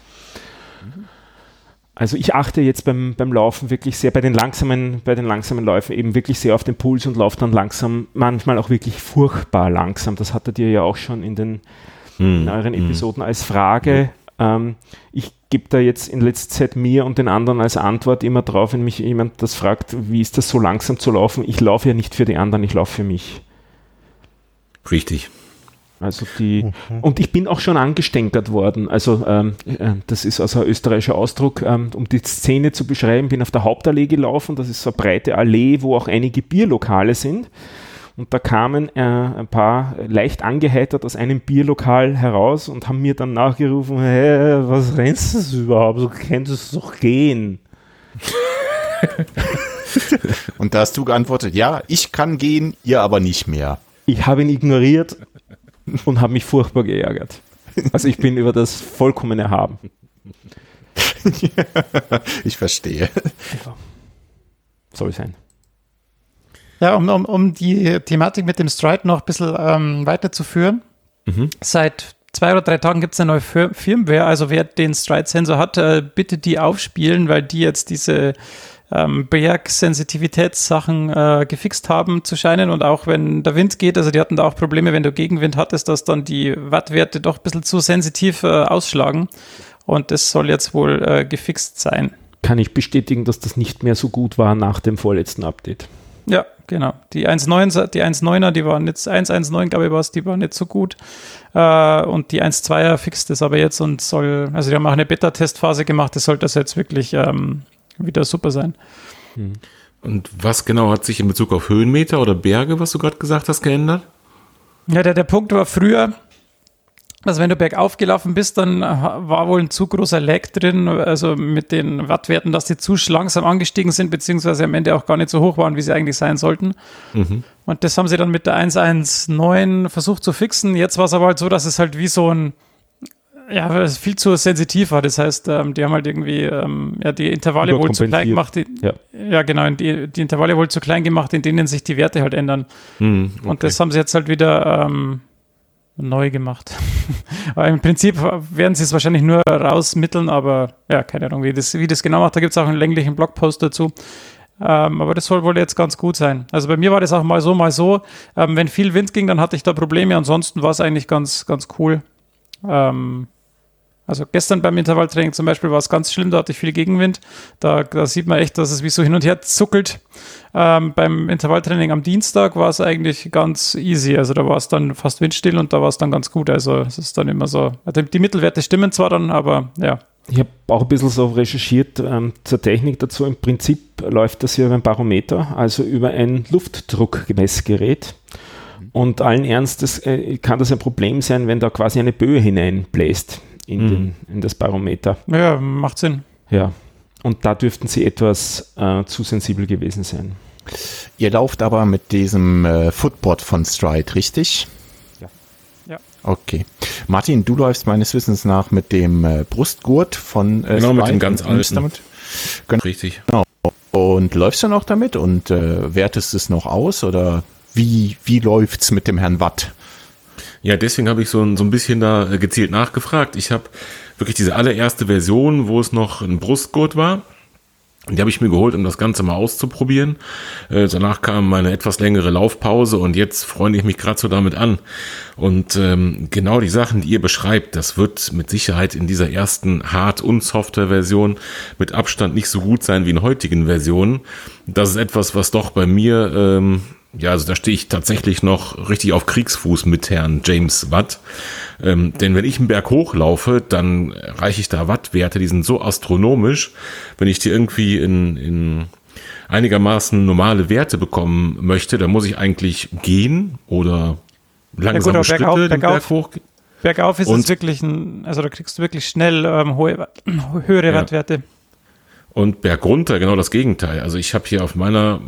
Also ich achte jetzt beim, beim Laufen wirklich sehr bei den langsamen, bei den langsamen Läufen eben wirklich sehr auf den Puls und laufe dann langsam, manchmal auch wirklich furchtbar langsam. Das hattet ihr ja auch schon in den hm. in euren hm. Episoden als Frage. Ähm, ich gebe da jetzt in letzter Zeit mir und den anderen als Antwort immer drauf, wenn mich jemand das fragt, wie ist das so langsam zu laufen? Ich laufe ja nicht für die anderen, ich laufe für mich. Richtig. Also die, mhm. und ich bin auch schon angestänkert worden. Also ähm, äh, das ist also ein österreichischer Ausdruck, ähm, um die Szene zu beschreiben, bin auf der Hauptallee gelaufen. Das ist so eine breite Allee, wo auch einige Bierlokale sind. Und da kamen äh, ein paar leicht angeheitert aus einem Bierlokal heraus und haben mir dann nachgerufen, hey, was rennst du überhaupt? So kannst es doch gehen. (laughs) und da hast du geantwortet, ja, ich kann gehen, ihr aber nicht mehr. Ich habe ihn ignoriert und habe mich furchtbar geärgert. Also ich bin über das vollkommen erhaben. (laughs) ich verstehe. Ja. Soll sein. Ja, um, um, um die Thematik mit dem Stride noch ein bisschen ähm, weiterzuführen. Mhm. Seit zwei oder drei Tagen gibt es eine neue Firmware. Also wer den Stride-Sensor hat, äh, bitte die aufspielen, weil die jetzt diese ähm, Bergsensitivitätssachen äh, gefixt haben zu scheinen und auch wenn der Wind geht, also die hatten da auch Probleme, wenn du Gegenwind hattest, dass dann die Wattwerte doch ein bisschen zu sensitiv äh, ausschlagen und das soll jetzt wohl äh, gefixt sein. Kann ich bestätigen, dass das nicht mehr so gut war nach dem vorletzten Update. Ja, genau. Die 1.9er, die 1.9er, die waren jetzt 1.1.9, glaube ich, war es, die waren nicht so gut. Äh, und die 1.2er fixt es aber jetzt und soll, also die haben auch eine Beta-Testphase gemacht, das soll das jetzt wirklich ähm, wieder super sein. Hm. Und was genau hat sich in Bezug auf Höhenmeter oder Berge, was du gerade gesagt hast, geändert? Ja, der, der Punkt war früher, also wenn du bergauf gelaufen bist, dann war wohl ein zu großer Lag drin, also mit den Wattwerten, dass die zu langsam angestiegen sind, beziehungsweise am Ende auch gar nicht so hoch waren, wie sie eigentlich sein sollten. Mhm. Und das haben sie dann mit der 119 versucht zu fixen. Jetzt war es aber halt so, dass es halt wie so ein ja, weil es viel zu sensitiv war. Das heißt, ähm, die haben halt irgendwie ähm, ja, die Intervalle wohl zu klein gemacht. Die, ja. ja, genau, die, die Intervalle wohl zu klein gemacht, in denen sich die Werte halt ändern. Mm, okay. Und das haben sie jetzt halt wieder ähm, neu gemacht. (laughs) aber im Prinzip werden sie es wahrscheinlich nur rausmitteln, aber ja, keine Ahnung, wie das, wie das genau macht. Da gibt es auch einen länglichen Blogpost dazu. Ähm, aber das soll wohl jetzt ganz gut sein. Also bei mir war das auch mal so, mal so. Ähm, wenn viel Wind ging, dann hatte ich da Probleme. Ansonsten war es eigentlich ganz, ganz cool. Ähm, also gestern beim Intervalltraining zum Beispiel war es ganz schlimm, da hatte ich viel Gegenwind. Da, da sieht man echt, dass es wie so hin und her zuckelt. Ähm, beim Intervalltraining am Dienstag war es eigentlich ganz easy. Also da war es dann fast windstill und da war es dann ganz gut. Also es ist dann immer so. Also die Mittelwerte stimmen zwar dann, aber ja. Ich habe auch ein bisschen so recherchiert ähm, zur Technik dazu. Im Prinzip läuft das hier über ein Barometer, also über ein Luftdruckmessgerät. Und allen Ernstes äh, kann das ein Problem sein, wenn da quasi eine Böe hineinbläst in, mhm. den, in das Barometer. Ja, macht Sinn. Ja. Und da dürften sie etwas äh, zu sensibel gewesen sein. Ihr lauft aber mit diesem äh, Footboard von Stride, richtig? Ja. Ja. Okay. Martin, du läufst meines Wissens nach mit dem äh, Brustgurt von äh, Genau, Stride mit dem ganz alten. Damit. Genau. Richtig. Genau. Und läufst du noch damit und äh, wertest es noch aus oder wie, wie läuft's mit dem Herrn Watt? Ja, deswegen habe ich so, so ein bisschen da äh, gezielt nachgefragt. Ich habe wirklich diese allererste Version, wo es noch ein Brustgurt war. Die habe ich mir geholt, um das Ganze mal auszuprobieren. Äh, danach kam meine etwas längere Laufpause und jetzt freue ich mich gerade so damit an. Und ähm, genau die Sachen, die ihr beschreibt, das wird mit Sicherheit in dieser ersten Hard- und Software-Version mit Abstand nicht so gut sein wie in heutigen Versionen. Das ist etwas, was doch bei mir ähm, ja, also da stehe ich tatsächlich noch richtig auf Kriegsfuß mit Herrn James Watt. Ähm, denn wenn ich einen Berg hochlaufe, dann reiche ich da Wattwerte, die sind so astronomisch. Wenn ich die irgendwie in, in einigermaßen normale Werte bekommen möchte, dann muss ich eigentlich gehen oder langsame gut, Schritte bergauf- den bergauf- Berg hoch. Bergauf ist Und- es wirklich ein, also da kriegst du wirklich schnell ähm, hohe, (clears throat) höhere Ja. Wattwerte. Und bergunter genau das Gegenteil. Also ich habe hier auf meiner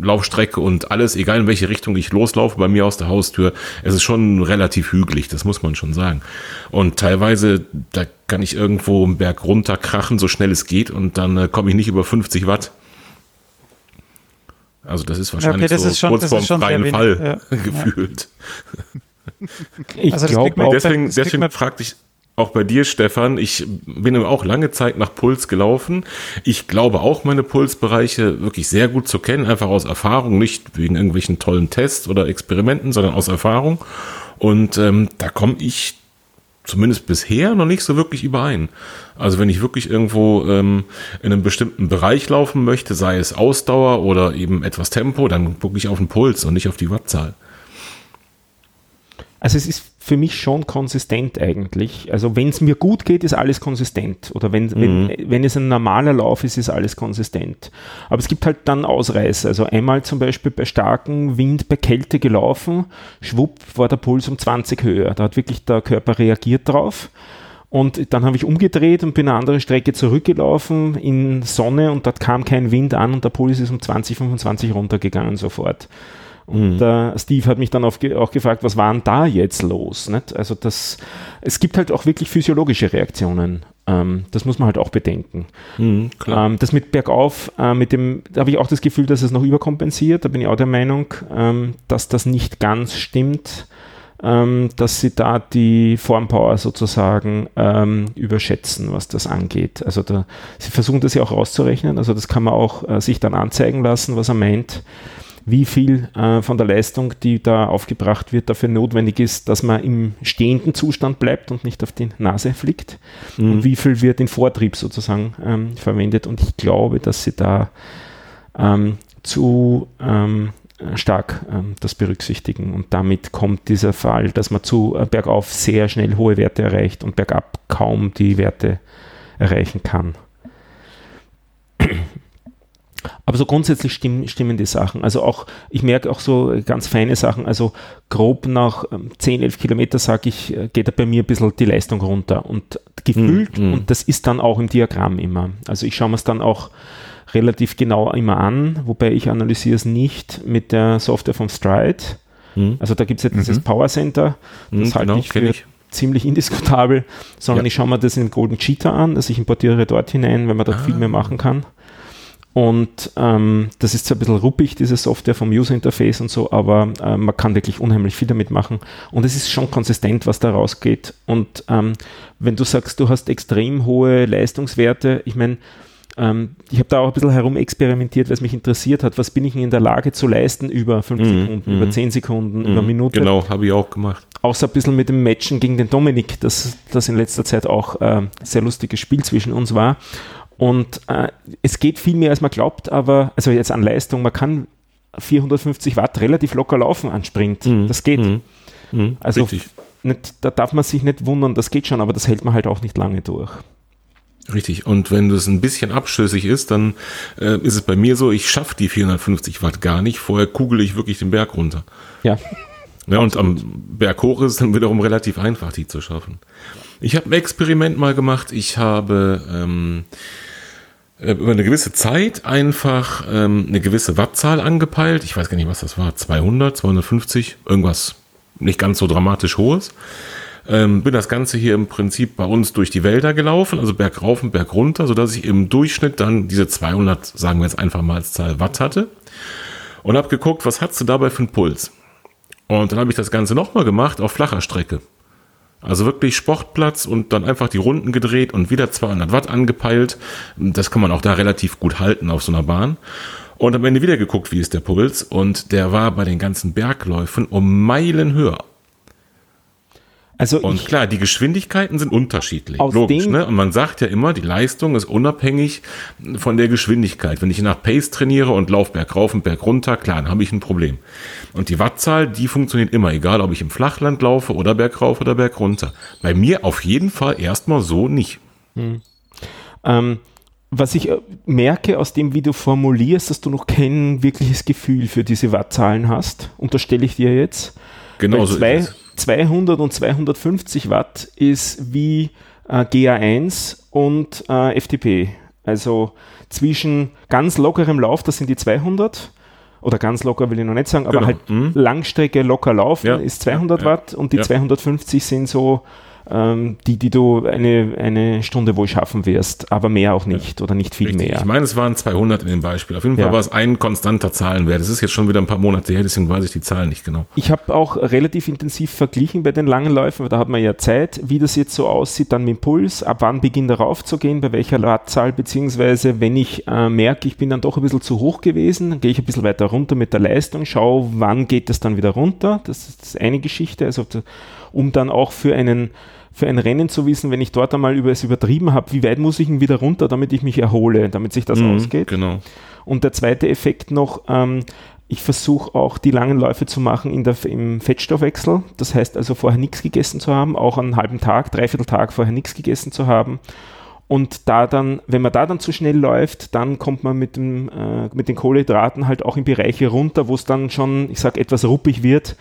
Laufstrecke und alles, egal in welche Richtung ich loslaufe, bei mir aus der Haustür, es ist schon relativ hügelig, das muss man schon sagen. Und teilweise, da kann ich irgendwo einen Berg runter krachen, so schnell es geht, und dann äh, komme ich nicht über 50 Watt. Also das ist wahrscheinlich das so ist schon- kurz vorm freien Fall (laughs) ja. gefühlt. Ich Also glaube deswegen deswegen fragte ich auch bei dir, Stefan, ich bin auch lange Zeit nach Puls gelaufen. Ich glaube auch, meine Pulsbereiche wirklich sehr gut zu kennen, einfach aus Erfahrung, nicht wegen irgendwelchen tollen Tests oder Experimenten, sondern aus Erfahrung. Und ähm, da komme ich zumindest bisher noch nicht so wirklich überein. Also wenn ich wirklich irgendwo ähm, in einem bestimmten Bereich laufen möchte, sei es Ausdauer oder eben etwas Tempo, dann gucke ich auf den Puls und nicht auf die Wattzahl. Also es ist für mich schon konsistent eigentlich. Also wenn es mir gut geht, ist alles konsistent. Oder wenn, wenn, wenn es ein normaler Lauf ist, ist alles konsistent. Aber es gibt halt dann Ausreißer. Also einmal zum Beispiel bei starkem Wind, bei Kälte gelaufen, schwupp war der Puls um 20 höher. Da hat wirklich der Körper reagiert drauf. Und dann habe ich umgedreht und bin eine andere Strecke zurückgelaufen in Sonne und dort kam kein Wind an und der Puls ist um 20, 25 runtergegangen sofort. Und äh, Steve hat mich dann auf, auch gefragt, was war denn da jetzt los? Nicht? Also das, es gibt halt auch wirklich physiologische Reaktionen. Ähm, das muss man halt auch bedenken. klar. Ähm, das mit bergauf, äh, mit dem, da habe ich auch das Gefühl, dass es noch überkompensiert. Da bin ich auch der Meinung, ähm, dass das nicht ganz stimmt, ähm, dass sie da die Formpower sozusagen ähm, überschätzen, was das angeht. Also da, sie versuchen das ja auch rauszurechnen. Also das kann man auch äh, sich dann anzeigen lassen, was er meint wie viel äh, von der Leistung, die da aufgebracht wird, dafür notwendig ist, dass man im stehenden Zustand bleibt und nicht auf die Nase fliegt. Und wie viel wird in Vortrieb sozusagen ähm, verwendet. Und ich glaube, dass sie da ähm, zu ähm, stark ähm, das berücksichtigen. Und damit kommt dieser Fall, dass man zu äh, bergauf sehr schnell hohe Werte erreicht und bergab kaum die Werte erreichen kann. Aber so grundsätzlich stimmen, stimmen die Sachen. Also auch, ich merke auch so ganz feine Sachen. Also grob nach ähm, 10, 11 Kilometer, sage ich, äh, geht da bei mir ein bisschen die Leistung runter. Und gefühlt, Mhm. und das ist dann auch im Diagramm immer. Also ich schaue mir es dann auch relativ genau immer an, wobei ich analysiere es nicht mit der Software vom Stride. Mhm. Also da gibt es ja dieses Power Center, das Mhm, halte genau, ich für ich. ziemlich indiskutabel, sondern Ja. ich schaue mir das in Golden Cheetah an, also ich importiere dort hinein, weil man dort viel mehr Ah. machen kann. Und ähm, das ist zwar ein bisschen ruppig, diese Software vom User Interface und so, aber äh, man kann wirklich unheimlich viel damit machen. Und es ist schon konsistent, was da rausgeht. Und ähm, wenn du sagst, du hast extrem hohe Leistungswerte, ich meine, ähm, ich habe da auch ein bisschen herum experimentiert, weil es mich interessiert hat, was bin ich in der Lage zu leisten über 5 Mhm, Sekunden, über 10 Sekunden, über Minute Genau, habe ich auch gemacht. außer ein bisschen mit dem Matchen gegen den Dominik, das, das in letzter Zeit auch äh, sehr lustiges Spiel zwischen uns war. Und äh, es geht viel mehr, als man glaubt, aber, also jetzt an Leistung, man kann 450 Watt relativ locker laufen an Sprint. Das geht. Mhm. Mhm, Also nicht, da darf man sich nicht wundern, das geht schon, aber das hält man halt auch nicht lange durch. Richtig. Und wenn das ein bisschen abschüssig ist, dann äh, ist es bei mir so, ich schaffe die 450 Watt gar nicht. Vorher kugel ich wirklich den Berg runter. Ja. Ja, und am Berg hoch ist es dann wiederum relativ einfach, die zu schaffen. Ich habe ein Experiment mal gemacht. Ich habe ähm, äh, über eine gewisse Zeit einfach ähm, eine gewisse Wattzahl angepeilt. Ich weiß gar nicht, was das war. 200, 250, irgendwas nicht ganz so dramatisch hohes. Ähm, bin das Ganze hier im Prinzip bei uns durch die Wälder gelaufen, also Berg rauf und Berg runter, sodass ich im Durchschnitt dann diese 200, sagen wir jetzt einfach mal als Zahl Watt hatte. Und habe geguckt, was hast du dabei für einen Puls? Und dann habe ich das Ganze nochmal gemacht auf flacher Strecke. Also wirklich Sportplatz und dann einfach die Runden gedreht und wieder 200 Watt angepeilt. Das kann man auch da relativ gut halten auf so einer Bahn. Und am Ende wieder geguckt, wie ist der Puls. Und der war bei den ganzen Bergläufen um Meilen höher. Also Und ich, klar, die Geschwindigkeiten sind unterschiedlich. Logisch, ne? Und man sagt ja immer, die Leistung ist unabhängig von der Geschwindigkeit. Wenn ich nach Pace trainiere und lauf Berg rauf und Berg runter, klar, dann habe ich ein Problem. Und die Wattzahl, die funktioniert immer, egal ob ich im Flachland laufe oder Berg rauf oder Berg runter. Bei mir auf jeden Fall erstmal so nicht. ähm, was ich äh, merke aus dem, wie du formulierst, dass du noch kein wirkliches Gefühl für diese Wattzahlen hast, unterstelle ich dir jetzt. Genau Weil so zwei, ist es. 200 und 250 Watt ist wie äh, GA1 und äh, FTP. Also zwischen ganz lockerem Lauf, das sind die 200, oder ganz locker will ich noch nicht sagen, aber Genau. halt Mhm. Langstrecke locker laufen Ja. ist 200 Ja. Watt und die Ja. 250 sind so ähm, die, die du eine, eine Stunde wohl schaffen wirst, aber mehr auch nicht oder nicht viel Richtig. mehr. Ich meine, es waren 200 in dem Beispiel. Auf jeden Fall Ja. war es ein konstanter Zahlenwert. Das ist jetzt schon wieder ein paar Monate her, deswegen weiß ich die Zahlen nicht genau. Ich habe auch relativ intensiv verglichen bei den langen Läufen, weil da hat man ja Zeit, wie das jetzt so aussieht, dann mit dem Puls, ab wann beginnt er raufzugehen, bei welcher Wattzahl, beziehungsweise wenn ich äh, merke, ich bin dann doch ein bisschen zu hoch gewesen, dann gehe ich ein bisschen weiter runter mit der Leistung, schaue, wann geht das dann wieder runter. Das ist eine Geschichte, also um dann auch für einen für ein Rennen zu wissen, wenn ich dort einmal über es übertrieben habe, wie weit muss ich denn wieder runter, damit ich mich erhole, damit sich das Mhm, ausgeht. Genau. Und der zweite Effekt noch, ähm, ich versuche auch die langen Läufe zu machen in der, im Fettstoffwechsel. Das heißt also vorher nichts gegessen zu haben, auch einen halben Tag, dreiviertel Tag vorher nichts gegessen zu haben. Und da dann, wenn man da dann zu schnell läuft, dann kommt man mit, dem, äh, mit den Kohlenhydraten halt auch in Bereiche runter, wo es dann schon, ich sag, etwas ruppig wird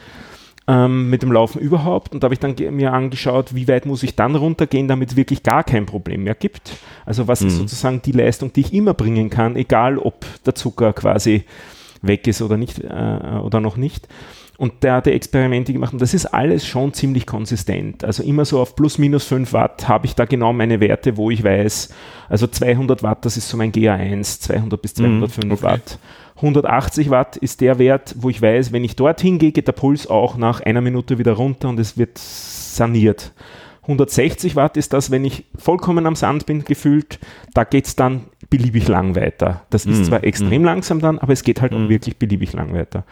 ähm, mit dem Laufen überhaupt. Und da habe ich dann mir angeschaut, wie weit muss ich dann runtergehen, damit es wirklich gar kein Problem mehr gibt. Also was ist sozusagen die Leistung, die ich immer bringen kann, egal ob der Zucker quasi weg ist oder nicht äh, oder noch nicht. Und der hat die Experimente gemacht und das ist alles schon ziemlich konsistent. Also immer so auf plus minus 5 Watt habe ich da genau meine Werte, wo ich weiß, also 200 Watt, das ist so mein GA1, 200 bis 205 okay. Watt. 180 Watt ist der Wert, wo ich weiß, wenn ich dorthin gehe, geht der Puls auch nach einer Minute wieder runter und es wird saniert. 160 Watt ist das, wenn ich vollkommen am Sand bin, gefühlt, da geht es dann beliebig lang weiter. Das ist Mm, zwar extrem langsam dann, aber es geht halt auch wirklich beliebig lang weiter.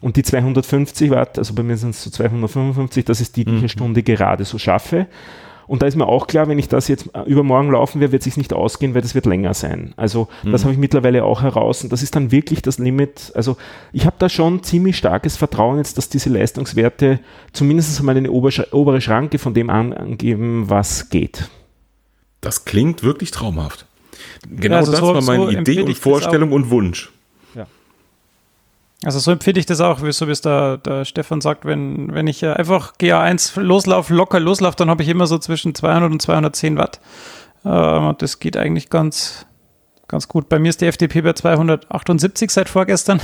Und die 250 Watt, also bei mir sind es so 255, das ist die, die ich eine Stunde gerade so schaffe. Und da ist mir auch klar, wenn ich das jetzt äh, übermorgen laufen werde, wird es sich nicht ausgehen, weil das wird länger sein. Also das habe ich mittlerweile auch heraus und das ist dann wirklich das Limit. Also ich habe da schon ziemlich starkes Vertrauen jetzt, dass diese Leistungswerte zumindest einmal eine obere Schranke von dem an, angeben, was geht. Das klingt wirklich traumhaft. Genau Ja, also das so- war meine so Idee und Vorstellung und Wunsch. Also so empfinde ich das auch, so wie es der, der Stefan sagt, wenn, wenn ich äh, einfach GA1 loslaufe, locker loslaufe, dann habe ich immer so zwischen 200 und 210 Watt. Ähm, und das geht eigentlich ganz, ganz gut. Bei mir ist die FDP bei 278 seit vorgestern,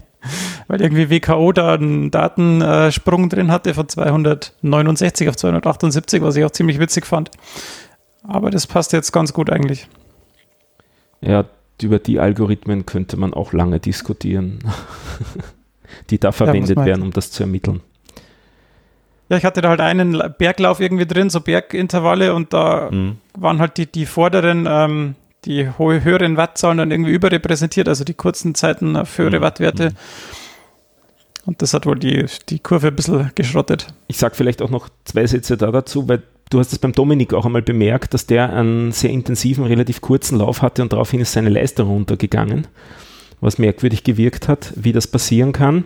(laughs) weil irgendwie WKO da einen Datensprung drin hatte von 269 auf 278, was ich auch ziemlich witzig fand. Aber das passt jetzt ganz gut eigentlich. Ja, über die Algorithmen könnte man auch lange diskutieren, (laughs) die da verwendet meinst werden, um das zu ermitteln. Ja, ich hatte da halt einen La- Berglauf irgendwie drin, so Bergintervalle und da Mhm. waren halt die, die vorderen, ähm, die hohe, höheren Wattzahlen dann irgendwie überrepräsentiert, also die kurzen Zeiten auf höhere Mhm. Wattwerte. Und das hat wohl die, die Kurve ein bisschen geschrottet. Ich sage vielleicht auch noch zwei Sätze da dazu, weil du hast es beim Dominik auch einmal bemerkt, dass der einen sehr intensiven, relativ kurzen Lauf hatte und daraufhin ist seine Leistung runtergegangen, was merkwürdig gewirkt hat, wie das passieren kann.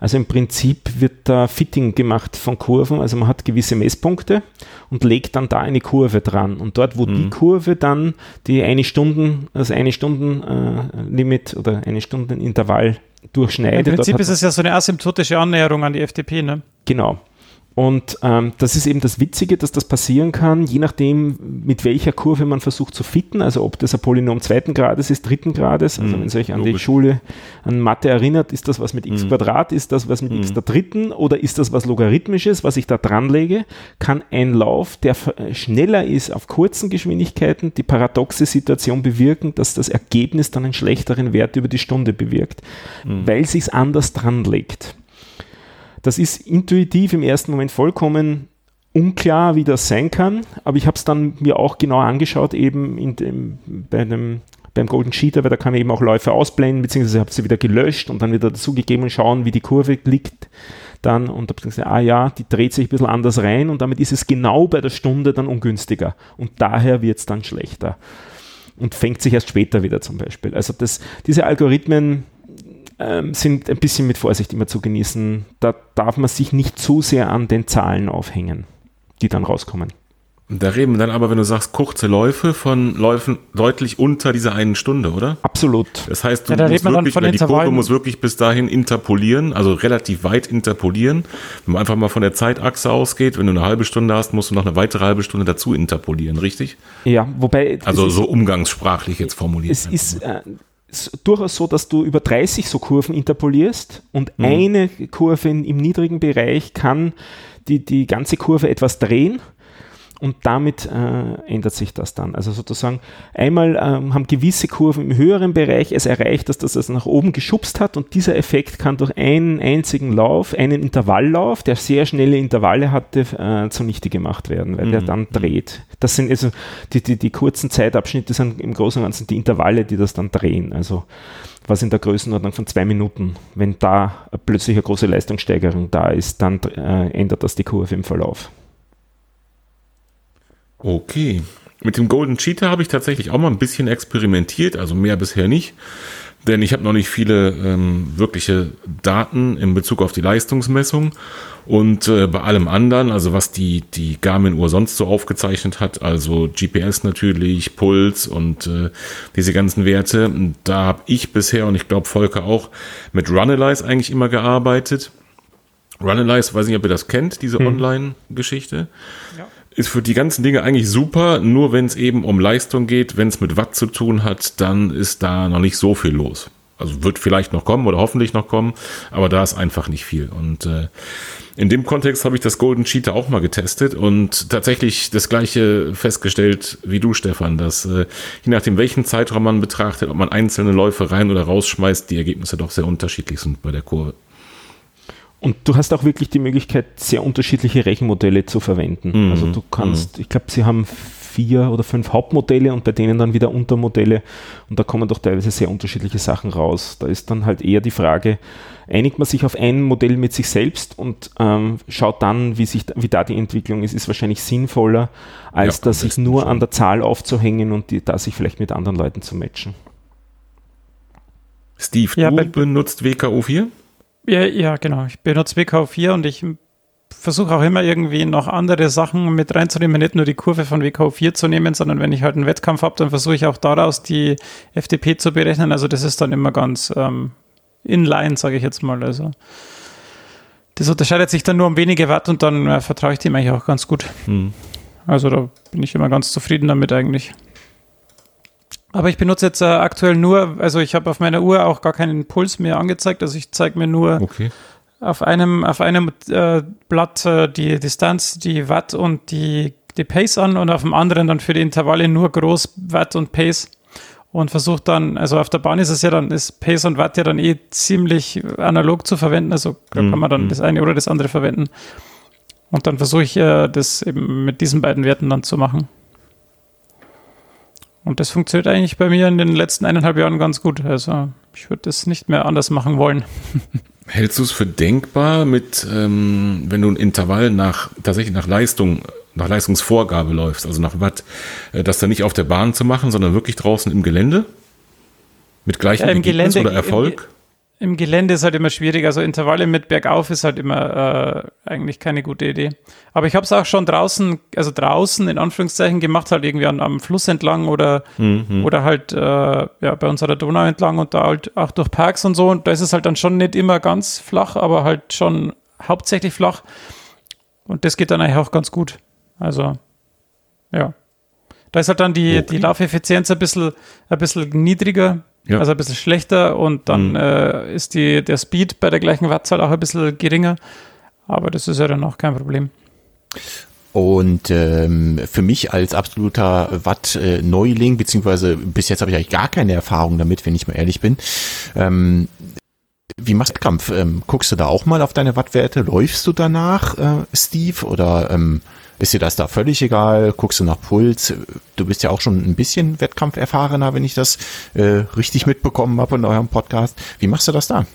Also im Prinzip wird da Fitting gemacht von Kurven, also man hat gewisse Messpunkte und legt dann da eine Kurve dran. Und dort, wo die Kurve dann die eine Stunden, also eine Stunden äh, Limit oder eine Stunden Intervall durchschneidet. Im Prinzip ist es ja so eine asymptotische Annäherung an die FDP, ne? Genau. Und ähm, das ist eben das Witzige, dass das passieren kann, je nachdem, mit welcher Kurve man versucht zu fitten, also ob das ein Polynom zweiten Grades ist, dritten Grades, also Mhm, wenn es euch an die logisch. Schule, an Mathe erinnert, ist das was mit x Quadrat, ist das was mit x der dritten oder ist das was Logarithmisches, was ich da dran lege, kann ein Lauf, der schneller ist auf kurzen Geschwindigkeiten, die paradoxe Situation bewirken, dass das Ergebnis dann einen schlechteren Wert über die Stunde bewirkt, weil sich anders dran legt. Das ist intuitiv im ersten Moment vollkommen unklar, wie das sein kann, aber ich habe es dann mir auch genau angeschaut, eben in dem, bei dem, beim Golden Cheater, weil da kann man eben auch Läufe ausblenden, beziehungsweise habe sie wieder gelöscht und dann wieder dazugegeben und schauen, wie die Kurve liegt dann und habe gesagt, ah ja, die dreht sich ein bisschen anders rein und damit ist es genau bei der Stunde dann ungünstiger und daher wird es dann schlechter und fängt sich erst später wieder zum Beispiel. Also das, diese Algorithmen ähm, sind ein bisschen mit Vorsicht immer zu genießen. Da darf man sich nicht zu sehr an den Zahlen aufhängen, die dann rauskommen. Da reden wir dann aber, wenn du sagst kurze Läufe, von Läufen deutlich unter dieser einen Stunde, oder? Absolut. Das heißt, du Ja, da musst wirklich, von die Kurve muss wirklich bis dahin interpolieren, also relativ weit interpolieren. Wenn man einfach mal von der Zeitachse ausgeht, wenn du eine halbe Stunde hast, musst du noch eine weitere halbe Stunde dazu interpolieren, richtig? Ja, wobei. Also so umgangssprachlich jetzt formuliert. Es ist äh, durchaus so, dass du über 30 so Kurven interpolierst und eine Kurve in, im niedrigen Bereich kann die, die ganze Kurve etwas drehen. Und damit äh, ändert sich das dann. Also sozusagen, einmal ähm, haben gewisse Kurven im höheren Bereich es erreicht, dass das es nach oben geschubst hat und dieser Effekt kann durch einen einzigen Lauf, einen Intervalllauf, der sehr schnelle Intervalle hatte, äh, zunichte gemacht werden, weil der dann dreht. Das sind also die, die, die kurzen Zeitabschnitte sind im Großen und Ganzen die Intervalle, die das dann drehen. Also was in der Größenordnung von zwei Minuten. Wenn da plötzlich eine große Leistungssteigerung da ist, dann äh, ändert das die Kurve im Verlauf. Okay. Mit dem Golden Cheetah habe ich tatsächlich auch mal ein bisschen experimentiert, also mehr bisher nicht. Denn ich habe noch nicht viele ähm, wirkliche Daten in Bezug auf die Leistungsmessung. Und äh, bei allem anderen, also was die, die Garmin-Uhr sonst so aufgezeichnet hat, also GPS natürlich, Puls und äh, diese ganzen Werte, da habe ich bisher und ich glaube Volker auch mit Runalyze eigentlich immer gearbeitet. Runalyze, weiß nicht, ob ihr das kennt, diese Online-Geschichte ist für die ganzen Dinge eigentlich super, nur wenn es eben um Leistung geht, wenn es mit Watt zu tun hat, dann ist da noch nicht so viel los. Also wird vielleicht noch kommen oder hoffentlich noch kommen, aber da ist einfach nicht viel. Und äh, in dem Kontext habe ich das Golden Cheetah auch mal getestet und tatsächlich das gleiche festgestellt wie du, Stefan, dass äh, je nachdem, welchen Zeitraum man betrachtet, ob man einzelne Läufe rein oder rausschmeißt, die Ergebnisse doch sehr unterschiedlich sind bei der Kurve. Und du hast auch wirklich die Möglichkeit, sehr unterschiedliche Rechenmodelle zu verwenden. Mhm. Also du kannst, ich glaube, sie haben vier oder fünf Hauptmodelle und bei denen dann wieder Untermodelle und da kommen doch teilweise sehr unterschiedliche Sachen raus. Da ist dann halt eher die Frage, einigt man sich auf ein Modell mit sich selbst und ähm, schaut dann, wie, sich, wie da die Entwicklung ist, ist wahrscheinlich sinnvoller, als Ja, dass sich nur schon. an der Zahl aufzuhängen und die, da sich vielleicht mit anderen Leuten zu matchen. Steve, Ja, du benutzt WKO4? Ja, ja, genau. Ich benutze WKO4 und ich versuche auch immer irgendwie noch andere Sachen mit reinzunehmen, nicht nur die Kurve von WKO4 zu nehmen, sondern wenn ich halt einen Wettkampf habe, dann versuche ich auch daraus die FDP zu berechnen. Also das ist dann immer ganz ähm, inline, sage ich jetzt mal. Also das unterscheidet sich dann nur um wenige Watt und dann äh, vertraue ich dem eigentlich auch ganz gut. Hm. Also da bin ich immer ganz zufrieden damit eigentlich. Aber ich benutze jetzt äh, aktuell nur, also ich habe auf meiner Uhr auch gar keinen Puls mehr angezeigt, also ich zeige mir nur Okay. auf einem, auf einem äh, Blatt äh, die Distanz, die Watt und die, die Pace an und auf dem anderen dann für die Intervalle nur groß Watt und Pace und versucht dann, also auf der Bahn ist es ja dann, ist Pace und Watt ja dann eh ziemlich analog zu verwenden, also da Mhm, kann man dann mhm. das eine oder das andere verwenden. Und dann versuche ich äh, das eben mit diesen beiden Werten dann zu machen. Und das funktioniert eigentlich bei mir in den letzten eineinhalb Jahren ganz gut. Also ich würde das nicht mehr anders machen wollen. (laughs) Hältst du es für denkbar, mit, ähm, wenn du ein Intervall nach tatsächlich nach Leistung, nach Leistungsvorgabe läufst, also nach Watt, äh, das dann nicht auf der Bahn zu machen, sondern wirklich draußen im Gelände? Mit gleichem Ja, im Ergebnis Gelände- oder Erfolg? Im Gelände ist halt immer schwierig. Also Intervalle mit bergauf ist halt immer äh, eigentlich keine gute Idee. Aber ich habe es auch schon draußen, also draußen in Anführungszeichen gemacht, halt irgendwie an, am Fluss entlang oder, Mhm. oder halt äh, ja, bei unserer Donau entlang und da halt auch durch Parks und so. Und da ist es halt dann schon nicht immer ganz flach, aber halt schon hauptsächlich flach. Und das geht dann eigentlich auch ganz gut. Also, ja. Da ist halt dann die, Okay. die Laufeffizienz ein bisschen, ein bisschen niedriger, Ja. also ein bisschen schlechter und dann Mhm. äh, ist die, der Speed bei der gleichen Wattzahl auch ein bisschen geringer. Aber das ist ja dann auch kein Problem. Und ähm, für mich als absoluter Watt-Neuling, beziehungsweise bis jetzt habe ich eigentlich gar keine Erfahrung damit, wenn ich mal ehrlich bin. Ähm, wie machst du Kampf? Ähm, guckst du da auch mal auf deine Wattwerte? Läufst du danach, äh, Steve? Oder ähm, ist dir das da völlig egal? Guckst du nach Puls? Du bist ja auch schon ein bisschen Wettkampferfahrener, wenn ich das äh, richtig mitbekommen habe in eurem Podcast. Wie machst du das da?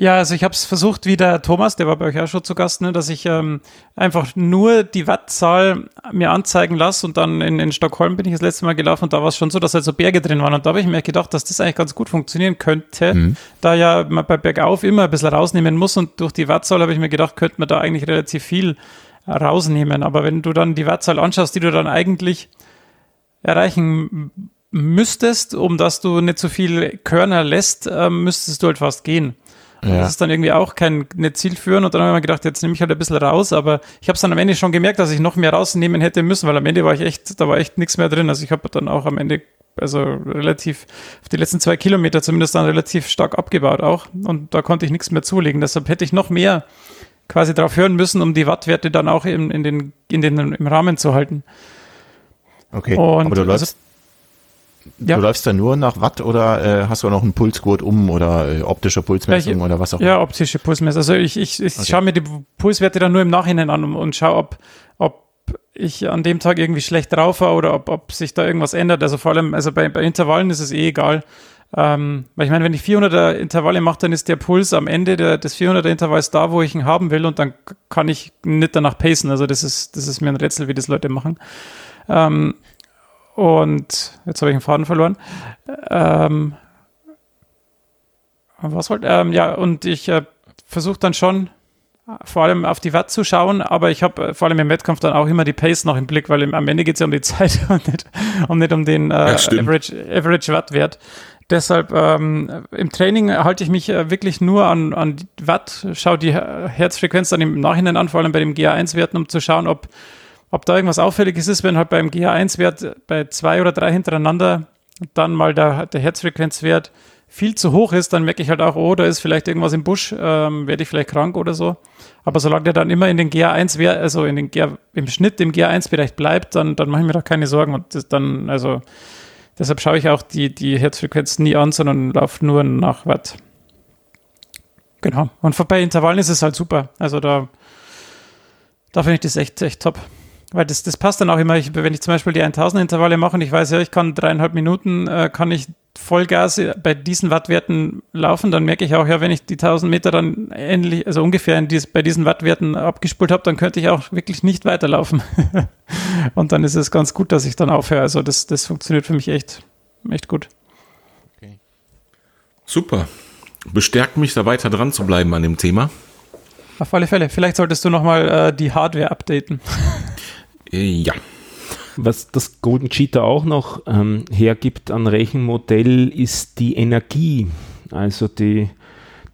Ja, also ich habe es versucht, wie der Thomas, der war bei euch auch schon zu Gast, ne, dass ich ähm, einfach nur die Wattzahl mir anzeigen lasse und dann in, in Stockholm bin ich das letzte Mal gelaufen und da war es schon so, dass halt so Berge drin waren und da habe ich mir gedacht, dass das eigentlich ganz gut funktionieren könnte, da ja man bei Bergauf immer ein bisschen rausnehmen muss und durch die Wattzahl habe ich mir gedacht, könnte man da eigentlich relativ viel rausnehmen. Aber wenn du dann die Wattzahl anschaust, die du dann eigentlich erreichen müsstest, um dass du nicht so viel Körner lässt, äh, müsstest du halt fast gehen. Ja. Das ist dann irgendwie auch kein nicht zielführend und dann habe ich mir gedacht, jetzt nehme ich halt ein bisschen raus, aber ich habe es dann am Ende schon gemerkt, dass ich noch mehr rausnehmen hätte müssen, weil am Ende war ich echt, da war echt nichts mehr drin. Also ich habe dann auch am Ende, also relativ, auf die letzten zwei Kilometer zumindest dann relativ stark abgebaut auch und da konnte ich nichts mehr zulegen. Deshalb hätte ich noch mehr quasi drauf hören müssen, um die Wattwerte dann auch in, in den, in den, im Rahmen zu halten. Okay, und aber du läufst, also, ja. Du läufst da nur nach Watt oder äh, hast du noch einen Pulsgurt um oder äh, optische Pulsmessung ja, oder was auch immer? Ja, optische Pulsmessung. Also ich, ich, ich okay. schaue mir die Pulswerte dann nur im Nachhinein an und, und schaue, ob, ob ich an dem Tag irgendwie schlecht drauf war oder ob, ob sich da irgendwas ändert. Also vor allem, also bei, bei Intervallen ist es eh egal. Ähm, weil ich meine, wenn ich 400er Intervalle mache, dann ist der Puls am Ende der, des 400er Intervalls da, wo ich ihn haben will und dann kann ich nicht danach pacen. Also das ist, das ist mir ein Rätsel, wie das Leute machen. Ähm, und jetzt habe ich den Faden verloren. Ähm, was wollte ähm, Ja, und ich äh, versuche dann schon vor allem auf die Watt zu schauen, aber ich habe äh, vor allem im Wettkampf dann auch immer die Pace noch im Blick, weil im, am Ende geht es ja um die (laughs) Zeit und nicht, und nicht um den äh, ja, Average, Average Wattwert. Deshalb ähm, im Training halte ich mich äh, wirklich nur an, an Watt, schaue die Herzfrequenz dann im Nachhinein an, vor allem bei den GA1-Werten, um zu schauen, ob ob da irgendwas Auffälliges ist, wenn halt beim GH1-Wert bei zwei oder drei hintereinander dann mal der, der Herzfrequenzwert viel zu hoch ist, dann merke ich halt auch, oh, da ist vielleicht irgendwas im Busch, ähm, werde ich vielleicht krank oder so. Aber solange der dann immer in den GA1, also in den GA, im Schnitt im GA1-Bereich bleibt, dann, dann mache ich mir da keine Sorgen. Und das dann, also deshalb schaue ich auch die, die Herzfrequenz nie an, sondern laufe nur nach Watt. Genau. Und bei Intervallen ist es halt super. Also da, da finde ich das echt, echt top. Weil das, das passt dann auch immer, ich, wenn ich zum Beispiel die 1000 Intervalle mache und ich weiß, ja, ich kann dreieinhalb Minuten, äh, kann ich Vollgas bei diesen Wattwerten laufen, dann merke ich auch, ja, wenn ich die 1000 Meter dann ähnlich, also ungefähr in dies, bei diesen Wattwerten abgespult habe, dann könnte ich auch wirklich nicht weiterlaufen. (laughs) und dann ist es ganz gut, dass ich dann aufhöre. Also das, das funktioniert für mich echt, echt gut. Okay. Super. Bestärkt mich, da weiter dran zu bleiben an dem Thema. Auf alle Fälle. Vielleicht solltest du nochmal äh, die Hardware updaten. Äh, ja. Was das Golden Cheetah auch noch ähm, hergibt an Rechenmodell ist die Energie, also die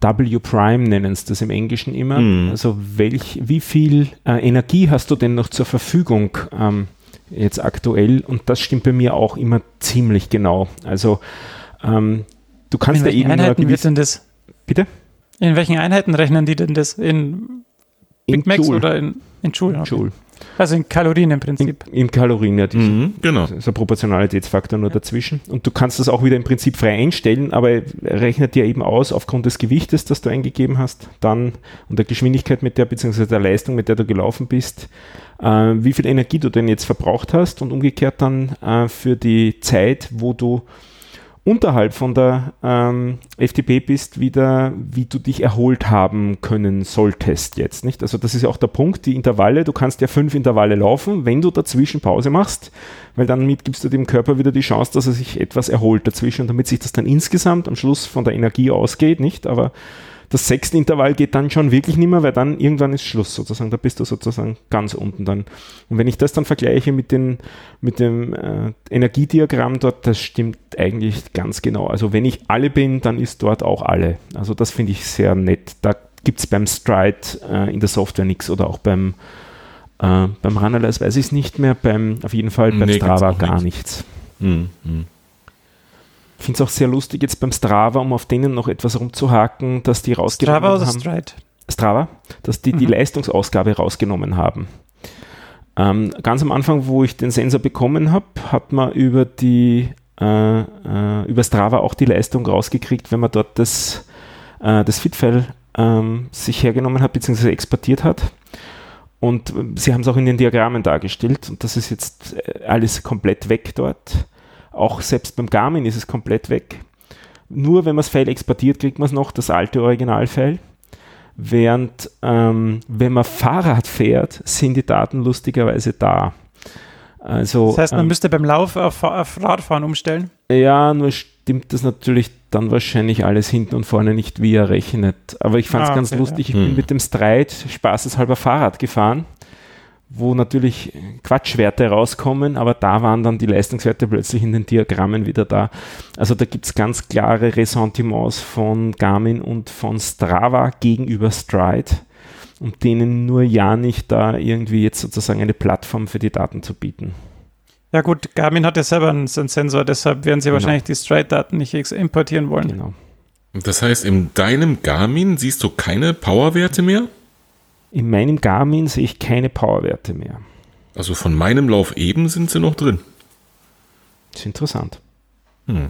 W Prime nennen es das im Englischen immer. Mhm. Also welch, wie viel äh, Energie hast du denn noch zur Verfügung ähm, jetzt aktuell? Und das stimmt bei mir auch immer ziemlich genau. Also ähm, du kannst In ja eben Einheiten wird denn das? Bitte? In welchen Einheiten rechnen die denn das? In Big in Macs Joule. oder in, in Joule? Okay. Joule. Also in Kalorien im Prinzip. In, in Kalorien, ja. Mhm, genau. Das ist ein Proportionalitätsfaktor nur ja. dazwischen. Und du kannst das auch wieder im Prinzip frei einstellen, aber er rechnet dir eben aus, aufgrund des Gewichtes, das du eingegeben hast, dann und der Geschwindigkeit mit der, beziehungsweise der Leistung, mit der du gelaufen bist, äh, wie viel Energie du denn jetzt verbraucht hast und umgekehrt dann äh, für die Zeit, wo du unterhalb von der ähm, FDP bist, wieder, wie du dich erholt haben können solltest jetzt, nicht? Also das ist ja auch der Punkt, die Intervalle, du kannst ja fünf Intervalle laufen, wenn du dazwischen Pause machst, weil dann gibst du dem Körper wieder die Chance, dass er sich etwas erholt dazwischen, damit sich das dann insgesamt am Schluss von der Energie ausgeht, nicht? Aber das sechste Intervall geht dann schon wirklich nicht mehr, weil dann irgendwann ist Schluss sozusagen. Da bist du sozusagen ganz unten dann. Und wenn ich das dann vergleiche mit, den, mit dem äh, Energiediagramm dort, das stimmt eigentlich ganz genau. Also wenn ich alle bin, dann ist dort auch alle. Also das finde ich sehr nett. Da gibt es beim Stride äh, in der Software nichts oder auch beim, äh, beim Runalyze weiß ich es nicht mehr, beim, auf jeden Fall beim nee, Strava gar nichts. Hm, hm. Ich finde es auch sehr lustig jetzt beim Strava, um auf denen noch etwas rumzuhaken, dass die rausgenommen Strava oder haben. Stride? Strava, dass die mhm. die Leistungsausgabe rausgenommen haben. Ähm, ganz am Anfang, wo ich den Sensor bekommen habe, hat man über die äh, äh, über Strava auch die Leistung rausgekriegt, wenn man dort das, äh, das Fitfile ähm, sich hergenommen hat bzw. exportiert hat. Und äh, sie haben es auch in den Diagrammen dargestellt und das ist jetzt äh, alles komplett weg dort. Auch selbst beim Garmin ist es komplett weg. Nur wenn man das File exportiert, kriegt man es noch, das alte Originalfile. Während ähm, wenn man Fahrrad fährt, sind die Daten lustigerweise da. Also, das heißt, man ähm, müsste beim Lauf auf, auf, Radfahren umstellen? Ja, nur stimmt das natürlich dann wahrscheinlich alles hinten und vorne nicht, wie er rechnet. Aber ich fand es ah, ganz okay, lustig. Ja. Ich bin hm. mit dem Streit spaßeshalber Fahrrad gefahren wo natürlich Quatschwerte rauskommen, aber da waren dann die Leistungswerte plötzlich in den Diagrammen wieder da. Also da gibt es ganz klare Ressentiments von Garmin und von Strava gegenüber Stride, um denen nur ja nicht da irgendwie jetzt sozusagen eine Plattform für die Daten zu bieten. Ja gut, Garmin hat ja selber einen, einen Sensor, deshalb werden sie Genau. wahrscheinlich die Stride-Daten nicht ex- importieren wollen. Genau. Das heißt, in deinem Garmin siehst du keine Powerwerte mehr? In meinem Garmin sehe ich keine Powerwerte mehr. Also von meinem Lauf eben sind sie noch drin. Das ist interessant. Hm.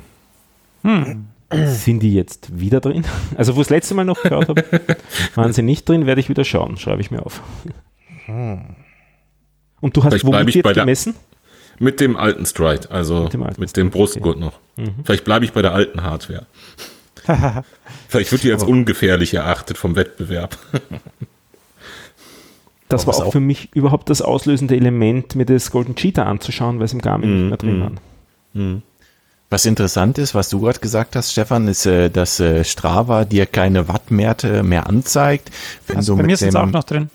Sind die jetzt wieder drin? (laughs) Also, wo ich das letzte Mal noch geschaut habe, (laughs) waren sie nicht drin, werde ich wieder schauen. Schreibe ich mir auf. Und du hast Vielleicht womit jetzt bei der- gemessen? Mit dem alten Stride, also Mit dem alten mit dem Brustgurt noch. Vielleicht bleibe ich bei der alten Hardware. (laughs) Vielleicht wird die als ungefährlich erachtet vom Wettbewerb. Das war auch auch- für mich überhaupt das auslösende Element, mir das Golden Cheetah anzuschauen, weil es im Garmin Mhm, nicht mehr drin mhm. waren. Was interessant ist, was du gerade gesagt hast, Stefan, ist, äh, dass äh, Strava dir keine Wattwerte mehr anzeigt. Wenn Also du bei mit mir sind es auch noch drin.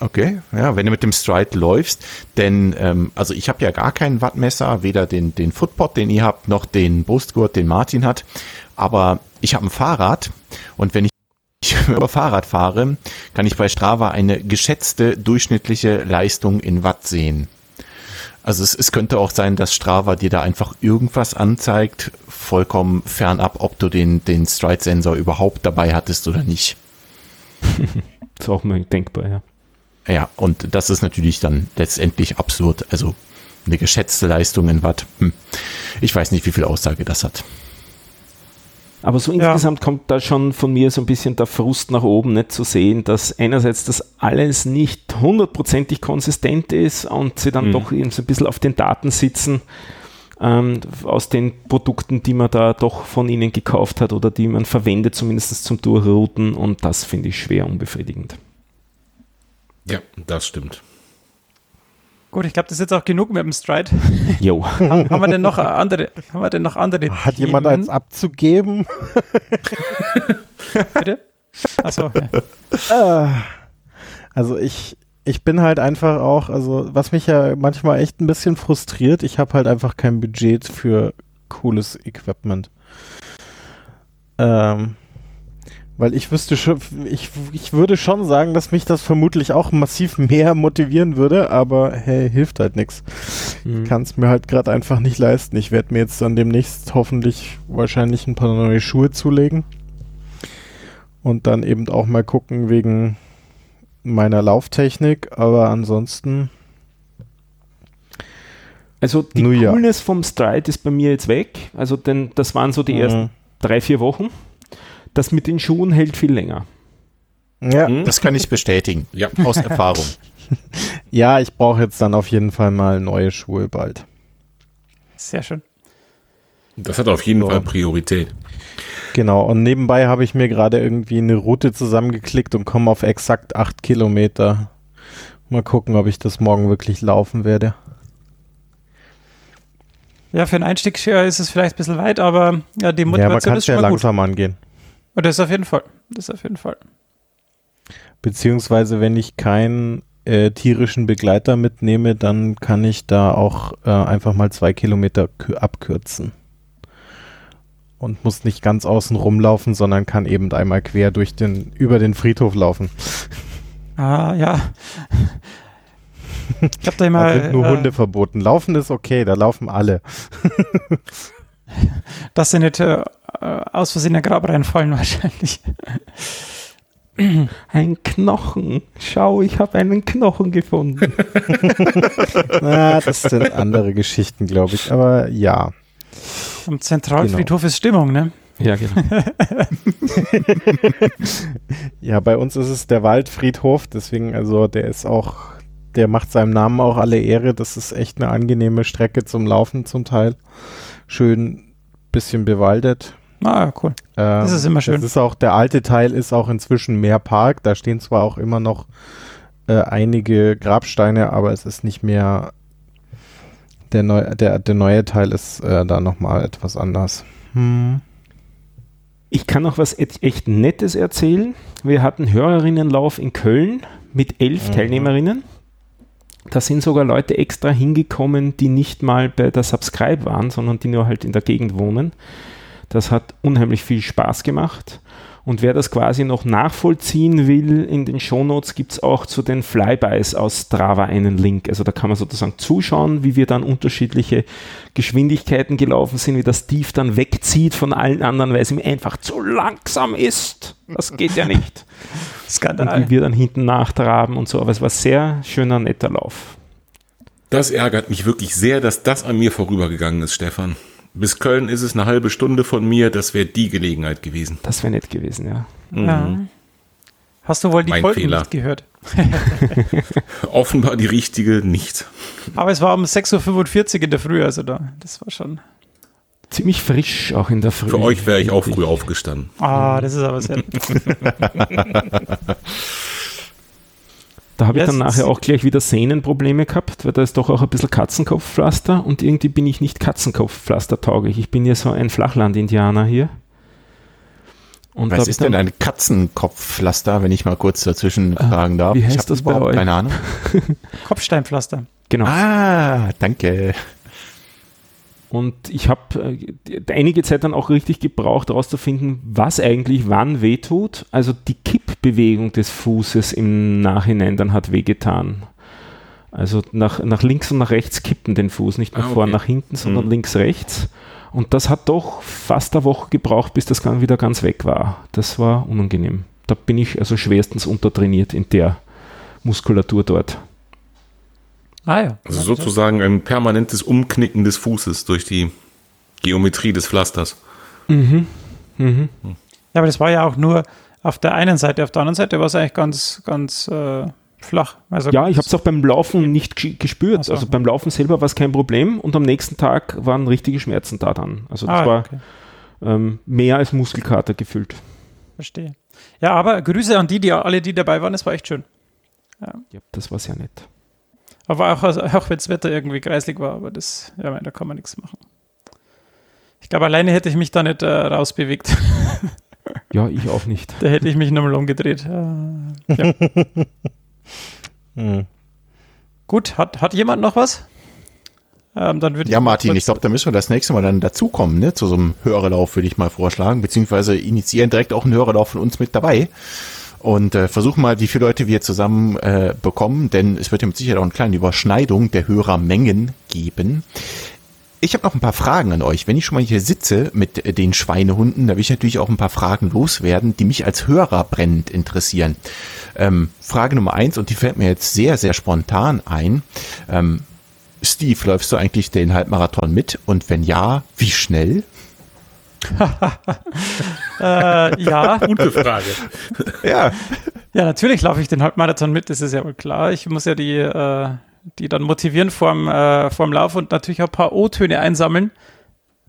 Okay, ja, wenn du mit dem Stride läufst, denn ähm, also ich habe ja gar keinen Wattmesser, weder den den Footpod, den ihr habt, noch den Brustgurt, den Martin hat, aber ich habe ein Fahrrad und wenn ich (laughs) über Fahrrad fahre, kann ich bei Strava eine geschätzte durchschnittliche Leistung in Watt sehen. Also es, es könnte auch sein, dass Strava dir da einfach irgendwas anzeigt, vollkommen fernab, ob du den, den Stride-Sensor überhaupt dabei hattest oder nicht. (laughs) Ist auch mal denkbar, ja. Ja, und das ist natürlich dann letztendlich absurd. Also eine geschätzte Leistung in Watt. Hm. Ich weiß nicht, wie viel Aussage das hat. Aber so Ja. insgesamt kommt da schon von mir so ein bisschen der Frust nach oben, nicht zu sehen, dass einerseits das alles nicht hundertprozentig konsistent ist und sie dann Mhm. doch eben so ein bisschen auf den Daten sitzen ähm, aus den Produkten, die man da doch von ihnen gekauft hat oder die man verwendet, zumindest zum Durchrouten und das finde ich schwer unbefriedigend. Ja, das stimmt. Gut, ich glaube, das ist jetzt auch genug mit dem Stride. Jo. (laughs) haben wir denn noch andere, haben wir denn noch andere Hat jemand eins abzugeben? (laughs) bitte? Achso, ja. Äh, Also ich, ich bin halt einfach auch, also was mich ja manchmal echt ein bisschen frustriert, ich habe halt einfach kein Budget für cooles Equipment. Ähm, weil ich wüsste schon, ich, ich würde schon sagen, dass mich das vermutlich auch massiv (laughs) mehr motivieren würde, aber hey, hilft halt nichts. Mhm. kann es mir halt gerade einfach nicht leisten. Ich werde mir jetzt dann demnächst hoffentlich wahrscheinlich ein paar neue Schuhe zulegen. Und dann eben auch mal gucken wegen meiner Lauftechnik. Aber ansonsten, Also die Nun ja. Coolness vom Stride ist bei mir jetzt weg. Also denn das waren so die ersten Mhm. drei, vier Wochen. Das mit den Schuhen hält viel länger. ja, Hm? Das kann ich bestätigen. (laughs) Ja. Aus Erfahrung. (laughs) ja, ich brauche jetzt dann auf jeden Fall mal neue Schuhe bald. Sehr schön. Das hat auf jeden So. Fall Priorität. Genau, und nebenbei habe ich mir gerade irgendwie eine Route zusammengeklickt und komme auf exakt acht Kilometer. Mal gucken, ob ich das morgen wirklich laufen werde. Ja, für einen Einstieg ist es vielleicht ein bisschen weit, aber ja, die ja, man Motivation kann ist es ja schon mal gut. langsam angehen. Und das ist auf jeden Fall. Das ist auf jeden Fall. Beziehungsweise, wenn ich keinen äh, tierischen Begleiter mitnehme, dann kann ich da auch äh, einfach mal zwei Kilometer kü- abkürzen. Und muss nicht ganz außen rumlaufen, sondern kann eben einmal quer durch den, über den Friedhof laufen. (laughs) Ah, ja. Ich habe da immer. Da sind nur äh, Hunde verboten. Laufen ist okay, da laufen alle. Dass sie nicht äh, aus Versehen in ein Grab reinfallen, wahrscheinlich. (clears throat) Ein Knochen. Schau, ich habe einen Knochen gefunden. (laughs) Na, das sind andere Geschichten, glaube ich. Aber ja. Am Zentralfriedhof ist Stimmung, ne? ja, genau. (laughs) Ja, bei uns ist es der Waldfriedhof, deswegen, also der ist auch, der macht seinem Namen auch alle Ehre. Das ist echt eine angenehme Strecke zum Laufen zum Teil. Schön bisschen bewaldet. Ah, cool. Ähm, Das ist immer schön. Das ist auch, der alte Teil ist auch inzwischen mehr Park. Da stehen zwar auch immer noch äh, einige Grabsteine, aber es ist nicht mehr der, neu, der, der neue Teil ist äh, da nochmal etwas anders. Hm. Ich kann noch was et- echt Nettes erzählen. Wir hatten Hörerinnenlauf in Köln mit elf Mhm. Teilnehmerinnen. Da sind sogar Leute extra hingekommen, die nicht mal bei der Subscribe waren, sondern die nur halt in der Gegend wohnen. Das hat unheimlich viel Spaß gemacht. Und wer das quasi noch nachvollziehen will, in den Shownotes gibt es auch zu den Flybys aus Strava einen Link. Also da kann man sozusagen zuschauen, wie wir dann unterschiedliche Geschwindigkeiten gelaufen sind, wie der Steve dann wegzieht von allen anderen, weil es ihm einfach zu langsam ist. Das geht ja nicht. (laughs) Skandal. Und wie wir dann hinten nachtraben und so. Aber es war sehr schöner, netter Lauf. Das ärgert mich wirklich sehr, dass das an mir vorübergegangen ist, Stefan. Bis Köln ist es eine halbe Stunde von mir. Das wäre die Gelegenheit gewesen. Das wäre nett gewesen, ja. Ja. Hast du wohl die Mein Folgen Fehler. nicht gehört? (laughs) (laughs) Offenbar die richtige nicht. Aber es war um 6.45 Uhr in der Früh, also da, das war schon. Ziemlich frisch auch in der Früh. Für euch wäre ich auch früh aufgestanden. Ah, das ist aber sehr. (laughs) Da habe ich Ja, dann nachher auch gleich wieder Sehnenprobleme gehabt, weil da ist doch auch ein bisschen Katzenkopfpflaster und irgendwie bin ich nicht Katzenkopfpflaster tauglich. Ich bin ja so ein Flachland-Indianer hier. Und Was ist denn ein Katzenkopfpflaster, wenn ich mal kurz dazwischen fragen darf? wie heißt das bei überhaupt euch? Keine Ahnung. (laughs) Kopfsteinpflaster. Genau. Ah, danke. Und ich habe äh, einige Zeit dann auch richtig gebraucht, herauszufinden, was eigentlich wann wehtut. Also die Kippbewegung des Fußes im Nachhinein dann hat wehgetan. Also nach, nach links und nach rechts kippen den Fuß, nicht nach Ah, vorn, okay. nach hinten, sondern Mhm. links, rechts. Und das hat doch fast eine Woche gebraucht, bis das dann wieder ganz weg war. Das war unangenehm. Da bin ich also schwerstens untertrainiert in der Muskulatur dort. Ah ja. Also sozusagen ein permanentes Umknicken des Fußes durch die Geometrie des Pflasters. Mhm. Mhm. Ja, aber das war ja auch nur auf der einen Seite. Auf der anderen Seite war es eigentlich ganz, ganz äh, flach. Also Ja, ich habe es auch beim Laufen nicht ges- gespürt. So. Also beim Laufen selber war es kein Problem und am nächsten Tag waren richtige Schmerzen da dann. Also das ah, war okay. ähm, mehr als Muskelkater gefüllt. Verstehe. Ja, aber Grüße an die, die alle, die dabei waren. Es war echt schön. Ja, das war sehr nett. Aber auch, auch wenn das Wetter irgendwie kreislig war, aber das, ja, da kann man nichts machen. Ich glaube, alleine hätte ich mich da nicht äh, rausbewegt. Ja, ich auch nicht. da hätte ich mich nochmal umgedreht. Äh, ja. (laughs) Hm. Gut, hat, hat jemand noch was? Ähm, dann würde Ja, Martin, ich glaube, da müssen wir das nächste Mal dann dazukommen, ne? Zu so einem Hörerlauf würde ich mal vorschlagen, beziehungsweise initiieren direkt auch einen Hörerlauf von uns mit dabei. Und äh, versuchen mal, wie viele Leute wir zusammen äh, bekommen, denn es wird ja mit Sicherheit auch eine kleine Überschneidung der Hörermengen geben. Ich habe noch ein paar Fragen an euch. Wenn ich schon mal hier sitze mit äh, den Schweinehunden, da will ich natürlich auch ein paar Fragen loswerden, die mich als Hörer brennend interessieren. Ähm, Frage Nummer eins, und die fällt mir jetzt sehr, sehr spontan ein. Ähm, Steve, läufst du eigentlich den Halbmarathon mit? Und wenn ja, wie schnell? Äh, ja, Gute Frage. Ja. ja, natürlich laufe ich den Halbmarathon mit, das ist ja wohl klar. Ich muss ja die, äh, die dann motivieren vorm, äh, vorm Lauf und natürlich auch ein paar O-Töne einsammeln.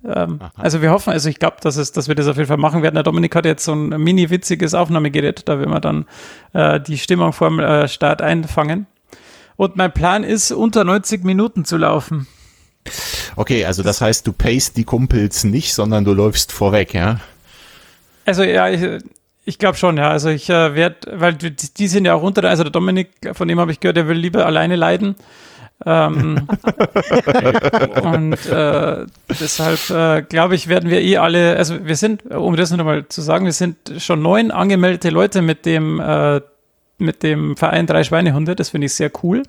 Ähm, also wir hoffen, also ich glaube, dass, es, dass wir das auf jeden Fall machen werden. Der Dominik hat jetzt so ein mini witziges Aufnahmegerät, da will man dann äh, die Stimmung vorm äh, Start einfangen. Und mein Plan ist, unter 90 Minuten zu laufen. Okay, also das heißt, du pacest die Kumpels nicht, sondern du läufst vorweg, ja? Also ja, ich, ich glaube schon, ja. Also ich äh, werde, weil die, die sind ja auch unter, also der Dominik, von dem habe ich gehört, der will lieber alleine leiden. Ähm, (laughs) und äh, deshalb äh, glaube ich, werden wir eh alle, also wir sind, um das nochmal zu sagen, wir sind schon neun angemeldete Leute mit dem, äh, mit dem Verein Drei Schweinehunde, das finde ich sehr cool.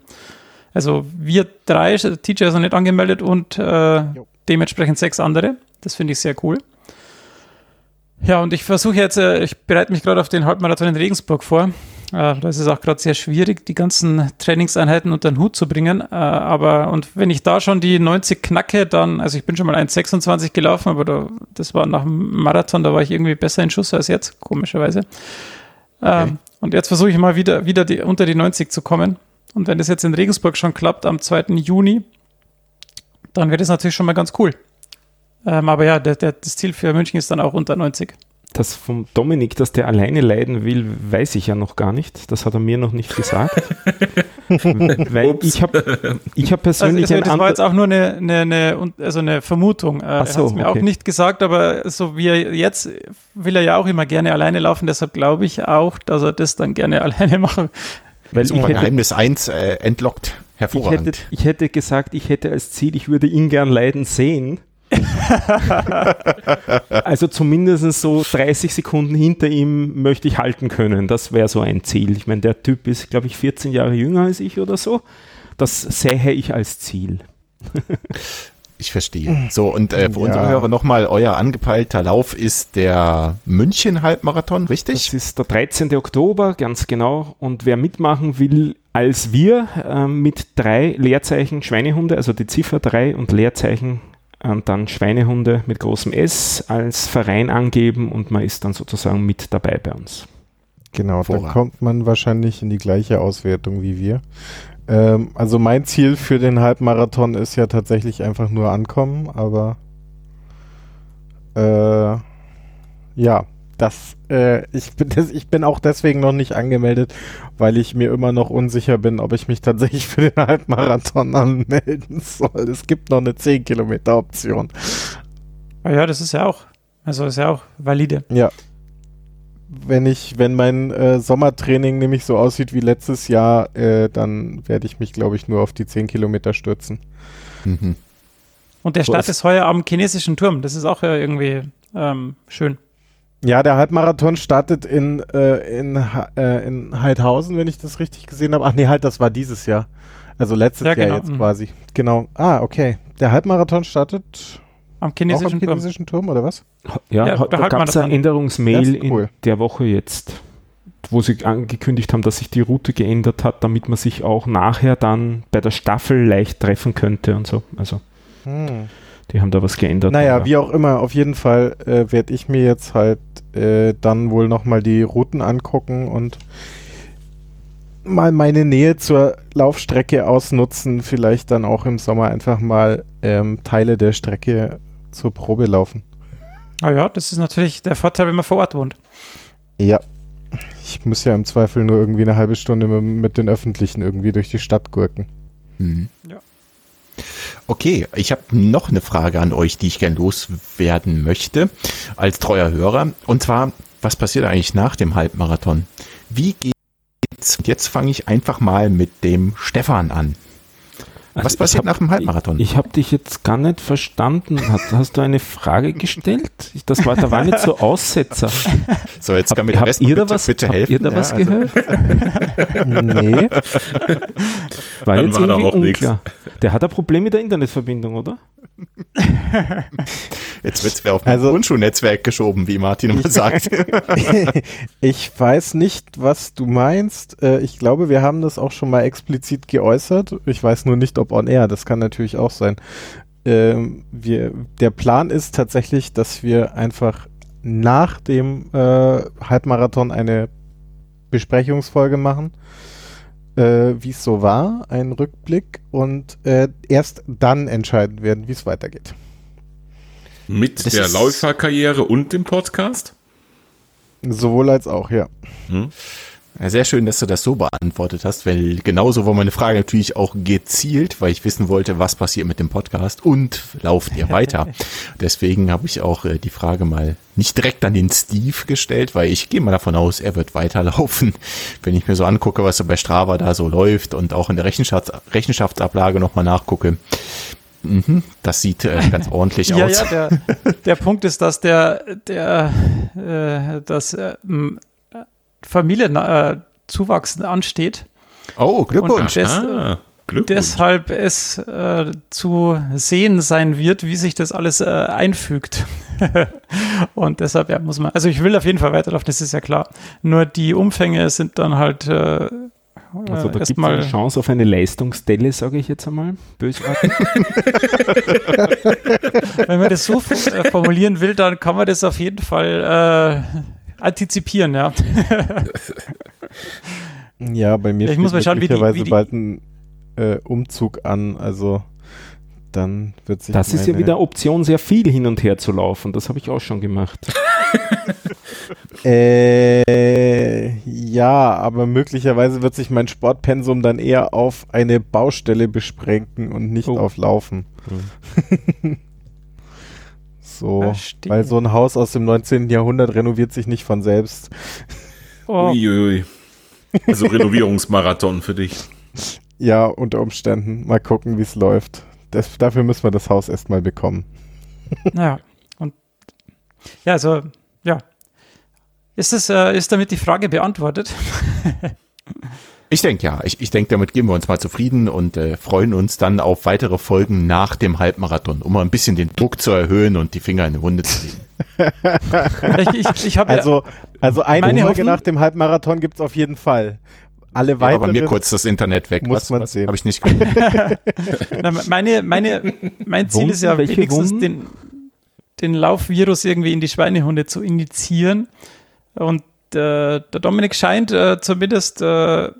Also wir drei, TJ ist noch nicht angemeldet und äh, dementsprechend sechs andere. Das finde ich sehr cool. Ja, und ich versuche jetzt, äh, ich bereite mich gerade auf den Halbmarathon in Regensburg vor. Äh, da ist es auch gerade sehr schwierig, die ganzen Trainingseinheiten unter den Hut zu bringen. Äh, aber, und wenn ich da schon die 90 knacke, dann, also ich bin schon mal 1,26 gelaufen, aber da, das war nach dem Marathon, da war ich irgendwie besser in Schuss als jetzt, komischerweise. Ähm, Und jetzt versuche ich mal wieder, wieder die, unter die 90 zu kommen. Und wenn das jetzt in Regensburg schon klappt, am 2. Juni, dann wäre das natürlich schon mal ganz cool. Ähm, aber ja, der, der, das Ziel für München ist dann auch unter 90. Das vom Dominik, dass der alleine leiden will, weiß ich ja noch gar nicht. Das hat er mir noch nicht gesagt. (laughs) Weil Ups. ich habe ich hab Also, persönlich also ein das war jetzt auch nur eine, eine, eine, also eine Vermutung. Äh, Ach so, er hat es mir okay. auch nicht gesagt, aber so wie er jetzt will er ja auch immer gerne alleine laufen. Deshalb glaube ich auch, dass er das dann gerne (laughs) alleine machen. Weil Ist ich hätte, Geheimnis 1 äh, entlockt. Hervorragend. hätte, ich hätte gesagt, ich hätte als Ziel, ich würde ihn gern leiden sehen. (laughs) also zumindest so 30 Sekunden hinter ihm möchte ich halten können. Das wäre so ein Ziel. Ich meine, der Typ ist, glaube ich, 14 Jahre jünger als ich oder so. Das sähe ich als Ziel. (laughs) Ich verstehe. So, und äh, für Ja. unsere Hörer nochmal, euer angepeilter Lauf ist der München-Halbmarathon, richtig? Das ist der 13. Oktober, ganz genau. Und wer mitmachen will, als wir ähm, mit drei Leerzeichen Schweinehunde, also die Ziffer 3 und Leerzeichen und dann Schweinehunde mit großem S als Verein angeben und man ist dann sozusagen mit dabei bei uns. Genau, dann Hervorragend. kommt man wahrscheinlich in die gleiche Auswertung wie wir. Ähm, also mein Ziel für den Halbmarathon ist ja tatsächlich einfach nur ankommen, aber äh, ja, das, äh, ich, bin (laughs) des, ich bin auch deswegen noch nicht angemeldet, weil ich mir immer noch unsicher bin, ob ich mich tatsächlich für den Halbmarathon (laughs) anmelden soll. Es gibt noch eine 10 Kilometer Option. Ah ja, das ist ja auch, also ist ja auch valide. Ja. Wenn ich, wenn mein äh, Sommertraining nämlich so aussieht wie letztes Jahr, äh, dann werde ich mich, glaube ich, nur auf die 10 Kilometer stürzen. Mhm. Und der So Start ist- ist heuer am chinesischen Turm. Das ist auch äh, irgendwie ähm, schön. Ja, der Halbmarathon startet in, äh, in, äh, in Heidhausen, wenn ich das richtig gesehen habe. Ach nee, halt, das war dieses Jahr. Also letztes Ja, Jahr genau, jetzt mhm. quasi. Genau. Ah, okay. Der Halbmarathon startet Am auch am chinesischen Turm. chinesischen Turm, oder was? Ja, Ja, der da gab es eine Änderungsmail cool. in der Woche jetzt, wo sie angekündigt haben, dass sich die Route geändert hat, damit man sich auch nachher dann bei der Staffel leicht treffen könnte und so. Also Hm. die haben da was geändert. Naja, aber- wie auch immer, auf jeden Fall äh, werde ich mir jetzt halt äh, dann wohl nochmal die Routen angucken und mal meine Nähe zur Laufstrecke ausnutzen, vielleicht dann auch im Sommer einfach mal ähm, Teile der Strecke zur Probe laufen. Ah ja, das ist natürlich der Vorteil, wenn man vor Ort wohnt. Ja. Ich muss ja im Zweifel nur irgendwie eine halbe Stunde mit, den Öffentlichen irgendwie durch die Stadt gurken. Mhm. Ja. Okay, ich habe noch eine Frage an euch, die ich gern loswerden möchte, als treuer Hörer. Und zwar, was passiert eigentlich nach dem Halbmarathon? Wie geht's? Und Jetzt fange ich einfach mal mit dem Stefan an. Also Was ich passiert hab- nach dem Halbmarathon? Ich habe dich jetzt gar nicht verstanden. Hast, hast du eine Frage gestellt? Ich- Das war, da war nicht so Aussetzer. (laughs) So, jetzt kann mir Rest ihr da bitte, was, bitte habt helfen. ihr da was Ja, also- gehört? nee. (laughs) War Dann jetzt war irgendwie unklar. Der hat ein Problem mit der Internetverbindung, oder? Jetzt wird's mir auf mein Also- Grundschulnetzwerk geschoben, wie Martin immer sagt. (laughs) ich weiß nicht, was du meinst. Äh, ich glaube, wir haben das auch schon mal explizit geäußert. Ich weiß nur nicht, ob on air. Das kann natürlich auch sein. Ähm, wir, der Plan ist tatsächlich, dass wir einfach nach dem äh, Halbmarathon eine Besprechungsfolge machen, äh, wie es so war, einen Rückblick und äh, erst dann entscheiden werden, wie es weitergeht. Mit Das der Läuferkarriere und dem Podcast? Sowohl als auch, ja. Hm? Sehr schön, dass du das so beantwortet hast, weil genauso war meine Frage natürlich auch gezielt, weil ich wissen wollte, was passiert mit dem Podcast und lauft ihr weiter. (laughs) Deswegen habe ich auch äh, die Frage mal nicht direkt an den Steve gestellt, weil ich gehe mal davon aus, er wird weiterlaufen. (laughs) Wenn ich mir so angucke, was so bei Strava da so läuft und auch in der Rechenschafts Rechenschaftsablage nochmal nachgucke, mhm, das sieht äh, ganz ordentlich (laughs) Ja, aus. ja, der, der Punkt ist, dass der, der, äh, das äh, Familienzuwachs ansteht. Oh, Glückwunsch. Und das, ah, Glückwunsch. deshalb es äh, zu sehen sein wird, wie sich das alles äh, einfügt. (laughs) und deshalb ja, muss man, also ich will auf jeden Fall weiterlaufen, das ist ja klar. Nur die Umfänge sind dann halt äh, Also da äh, gibt es eine Chance auf eine Leistungsdelle, sage ich jetzt einmal. Bösartig. (laughs) Wenn man das so äh, formulieren will, dann kann man das auf jeden Fall äh, antizipieren, ja. (laughs) Ja, bei mir Ich steht muss mal schauen, wie die- möglicherweise wie die- bald ein äh, Umzug an, also dann wird sich Das ist ja wieder Option, sehr viel hin und her zu laufen. Das habe ich auch schon gemacht. (laughs) Äh, ja, aber möglicherweise wird sich mein Sportpensum dann eher auf eine Baustelle beschränken und nicht Oh. auf Laufen. (laughs) so, Verstehe. weil so ein Haus aus dem 19. Jahrhundert renoviert sich nicht von selbst. Oh, Uiuiui. Also Renovierungsmarathon für dich. (laughs) Ja, unter Umständen. Mal gucken, wie es läuft. Das, dafür müssen wir das Haus erstmal bekommen. (laughs) Naja, und ja, also, ja. Ist, das, äh, ist damit die Frage beantwortet? (laughs) Ich denke ja. Ich, ich denke, damit geben wir uns mal zufrieden und äh, freuen uns dann auf weitere Folgen nach dem Halbmarathon, um mal ein bisschen den Druck zu erhöhen und die Finger in die Wunde zu legen. (laughs) ich ich, ich habe Also, also eine Folge Hoffnung- nach dem Halbmarathon gibt es auf jeden Fall. Alle Ja, aber weiteren mir kurz das Internet weg. muss man sehen. Habe ich nicht gehört. (laughs) Na, meine, meine, mein Ziel Wunden? ist ja Welche wenigstens Wunden? den, den Laufvirus irgendwie in die Schweinehunde zu initiieren. Und äh, der Dominik scheint äh, zumindest, äh,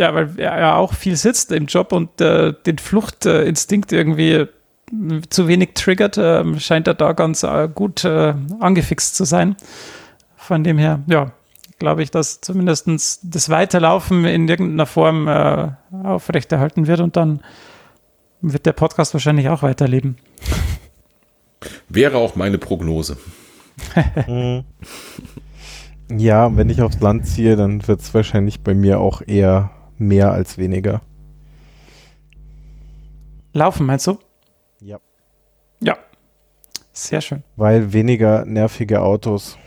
ja, weil er ja auch viel sitzt im Job und äh, den Fluchtinstinkt irgendwie mh, zu wenig triggert, äh, scheint er da ganz äh, gut äh, angefixt zu sein. Von dem her, ja, glaube ich, dass zumindest das Weiterlaufen in irgendeiner Form äh, aufrechterhalten wird und dann wird der Podcast wahrscheinlich auch weiterleben. Wäre auch meine Prognose. (laughs) Ja, wenn ich aufs Land ziehe, dann wird es wahrscheinlich bei mir auch eher mehr als weniger. Laufen, meinst du? Ja. Ja. Sehr schön. Weil weniger nervige Autos,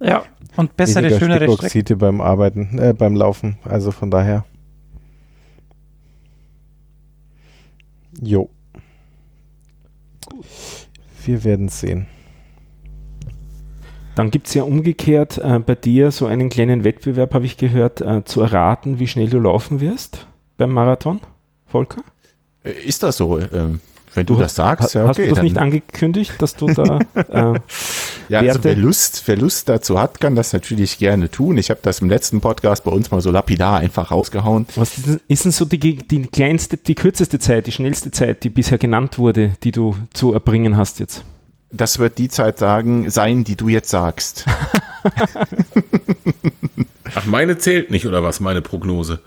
Ja. Und bessere, weniger schönere. Stickoxide beim Arbeiten, äh, beim Laufen. Also von daher. Jo. Wir werden sehen. Dann gibt es ja umgekehrt äh, bei dir so einen kleinen Wettbewerb, habe ich gehört, äh, zu erraten, wie schnell du laufen wirst beim Marathon, Volker. Äh, Ist das so? Ähm, wenn du, das sagst, ha- ja, hast okay. du das dann- nicht angekündigt, dass du da (laughs) äh, Ja, also wer Lust, wer Lust dazu hat, kann das natürlich gerne tun. Ich habe das im letzten Podcast bei uns mal so lapidar einfach rausgehauen. was ist denn, ist denn so die, die kleinste, die kürzeste Zeit, die schnellste Zeit, die bisher genannt wurde, die du zu erbringen hast jetzt? Das wird die Zeit sagen, sein, die du jetzt sagst. (laughs) Ach, meine zählt nicht, oder was, meine Prognose?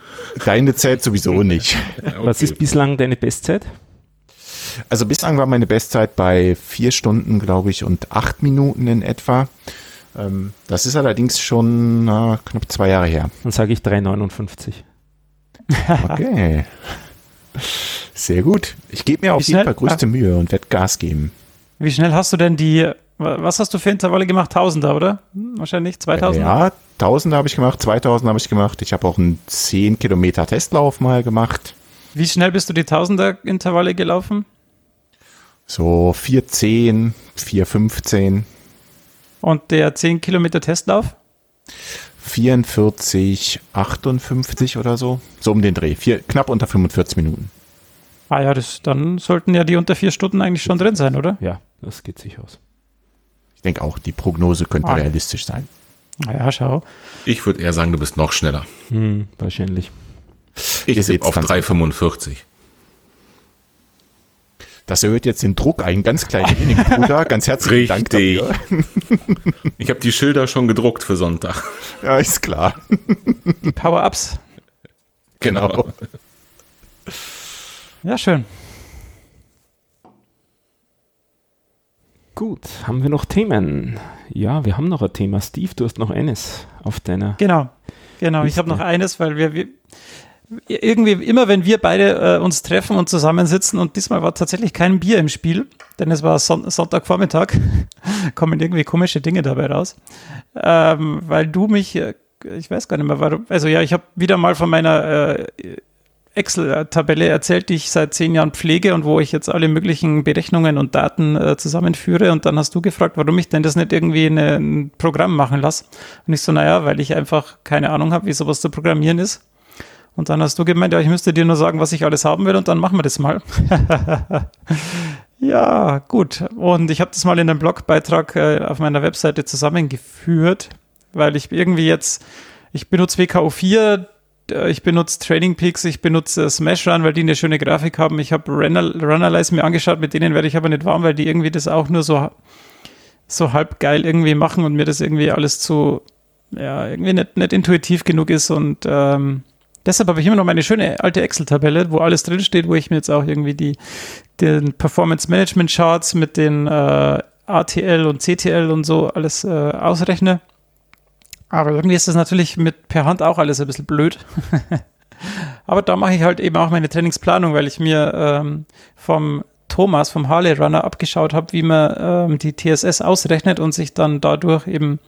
Deine zählt sowieso nicht. Ja, Was okay. ist bislang deine Bestzeit? Also bislang war meine Bestzeit bei vier Stunden, glaube ich, und acht Minuten in etwa. Ähm, das ist allerdings schon na, knapp zwei Jahre her. Dann sage ich 3,59. Okay. Sehr gut. Ich gebe mir auf jeden Fall größte Mühe und werde Gas geben. Wie schnell hast du denn die, wa- was hast du für Intervalle gemacht? Tausender, oder? Hm, Wahrscheinlich 2000? Ja, 1000 habe ich gemacht, 2000 habe ich gemacht. Ich habe auch einen 10 Kilometer Testlauf mal gemacht. Wie schnell bist du die Tausender Intervalle gelaufen? So 410, 415, Und der 10 Kilometer Testlauf? 44, 58 oder so. So um den Dreh. Vier, knapp unter 45 Minuten. Ah ja, das, dann sollten ja die unter vier Stunden eigentlich schon drin sein, oder? Ja, das geht sich aus. Ich denke auch, die Prognose könnte Ah. realistisch sein. Naja, schau. Ich würde eher sagen, du bist noch schneller. Hm, wahrscheinlich. Ich tippe auf dann. 3,45. Das erhöht jetzt den Druck ein ganz klein wenig, Bruder. Ganz herzlichen Dank Richtig. dafür. (laughs) Ich habe die Schilder schon gedruckt für Sonntag. Ja, ist klar. Power-Ups. Genau. Ja, schön. Gut, haben wir noch Themen? Ja, wir haben noch ein Thema. Steve, du hast noch eines auf deiner. Genau. Genau. Ich Liste. habe noch eines, weil wir, wir irgendwie immer, wenn wir beide äh, uns treffen und zusammensitzen und diesmal war tatsächlich kein Bier im Spiel, denn es war Son Sonntagvormittag, (laughs) kommen irgendwie komische Dinge dabei raus, ähm, weil du mich, äh, ich weiß gar nicht mehr, warum, also ja, ich habe wieder mal von meiner äh, Excel-Tabelle erzählt, die ich seit zehn Jahren pflege und wo ich jetzt alle möglichen Berechnungen und Daten äh, zusammenführe. Und dann hast du gefragt, warum ich denn das nicht irgendwie in ein Programm machen lasse. Und ich so, naja, weil ich einfach keine Ahnung habe, wie sowas zu programmieren ist. Und dann hast du gemeint, ja, ich müsste dir nur sagen, was ich alles haben will und dann machen wir das mal. (laughs) ja, gut. Und ich habe das mal in einem Blogbeitrag äh, auf meiner Webseite zusammengeführt, weil ich irgendwie jetzt, ich benutze WKO4, äh, ich benutze Training Peaks, ich benutze Smash Run, weil die eine schöne Grafik haben. Ich habe Runnerlize mir angeschaut, mit denen werde ich aber nicht warm, weil die irgendwie das auch nur so, so halb geil irgendwie machen und mir das irgendwie alles zu, ja, irgendwie nicht, nicht intuitiv genug ist und ähm, deshalb habe ich immer noch meine schöne alte Excel-Tabelle, wo alles drinsteht, wo ich mir jetzt auch irgendwie die, den Performance Management Charts mit den äh, ATL und CTL und so alles äh, ausrechne. Aber irgendwie ist das natürlich mit per Hand auch alles ein bisschen blöd. (laughs) Aber da mache ich halt eben auch meine Trainingsplanung, weil ich mir ähm, vom Thomas vom Harley Runner abgeschaut habe, wie man ähm, die TSS ausrechnet und sich dann dadurch eben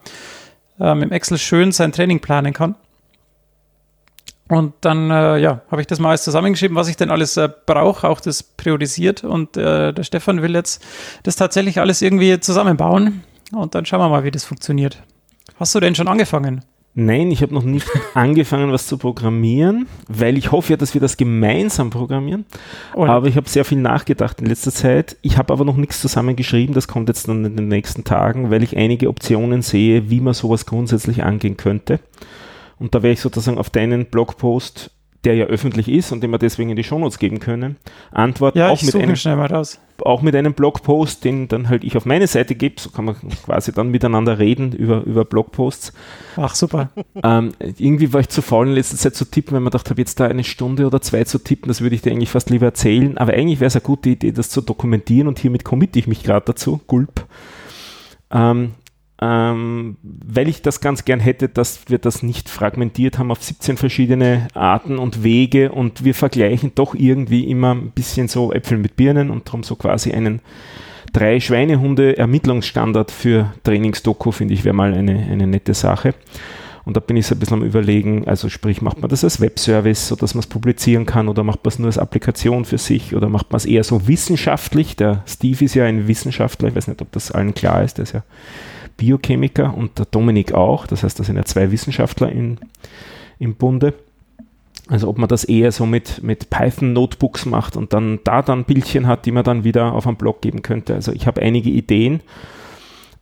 ähm, im Excel schön sein Training planen kann. Und dann, äh, ja, habe ich das mal alles zusammengeschrieben, was ich denn alles äh, brauche, auch das priorisiert. Und äh, der Stefan will jetzt das tatsächlich alles irgendwie zusammenbauen. Und dann schauen wir mal, wie das funktioniert. Hast du denn schon angefangen? Nein, ich habe noch nicht (laughs) angefangen, was zu programmieren, weil ich hoffe ja, dass wir das gemeinsam programmieren. Oh, aber ich habe sehr viel nachgedacht in letzter Zeit. Ich habe aber noch nichts zusammengeschrieben. Das kommt jetzt dann in den nächsten Tagen, weil ich einige Optionen sehe, wie man sowas grundsätzlich angehen könnte. Und da werde ich sozusagen auf deinen Blogpost, der ja öffentlich ist und den wir deswegen in die Shownotes geben können, antworten. ja, auch mit einem auch mit einem Blogpost, den dann halt ich auf meine Seite gebe, so kann man quasi dann miteinander reden über, über Blogposts. Ach, super. Ähm, irgendwie war ich zu faul in letzter Zeit zu tippen, weil man dachte, habe jetzt da eine Stunde oder zwei zu tippen, das würde ich dir eigentlich fast lieber erzählen. Aber eigentlich wäre es eine gute Idee, das zu dokumentieren und hiermit committe ich mich gerade dazu. Gulp. Ähm, ähm, weil ich das ganz gern hätte, dass wir das nicht fragmentiert haben auf 17 verschiedene Arten und Wege und wir vergleichen doch irgendwie immer ein bisschen so Äpfel mit Birnen und darum so quasi einen drei Schweinehunde Ermittlungsstandard für Trainingsdoku, finde ich, wäre mal eine, eine nette Sache. Und da bin ich so ein bisschen am überlegen, also sprich, macht man das als Webservice, sodass man es publizieren kann oder macht man es nur als Applikation für sich oder macht man es eher so wissenschaftlich? Der Steve ist ja ein Wissenschaftler, ich weiß nicht, ob das allen klar ist, der ist ja Biochemiker und der Dominik auch. Das heißt, da sind ja zwei Wissenschaftler in, im Bunde. Also ob man das eher so mit, mit Python-Notebooks macht und dann da dann Bildchen hat, die man dann wieder auf einen Blog geben könnte. Also ich habe einige Ideen,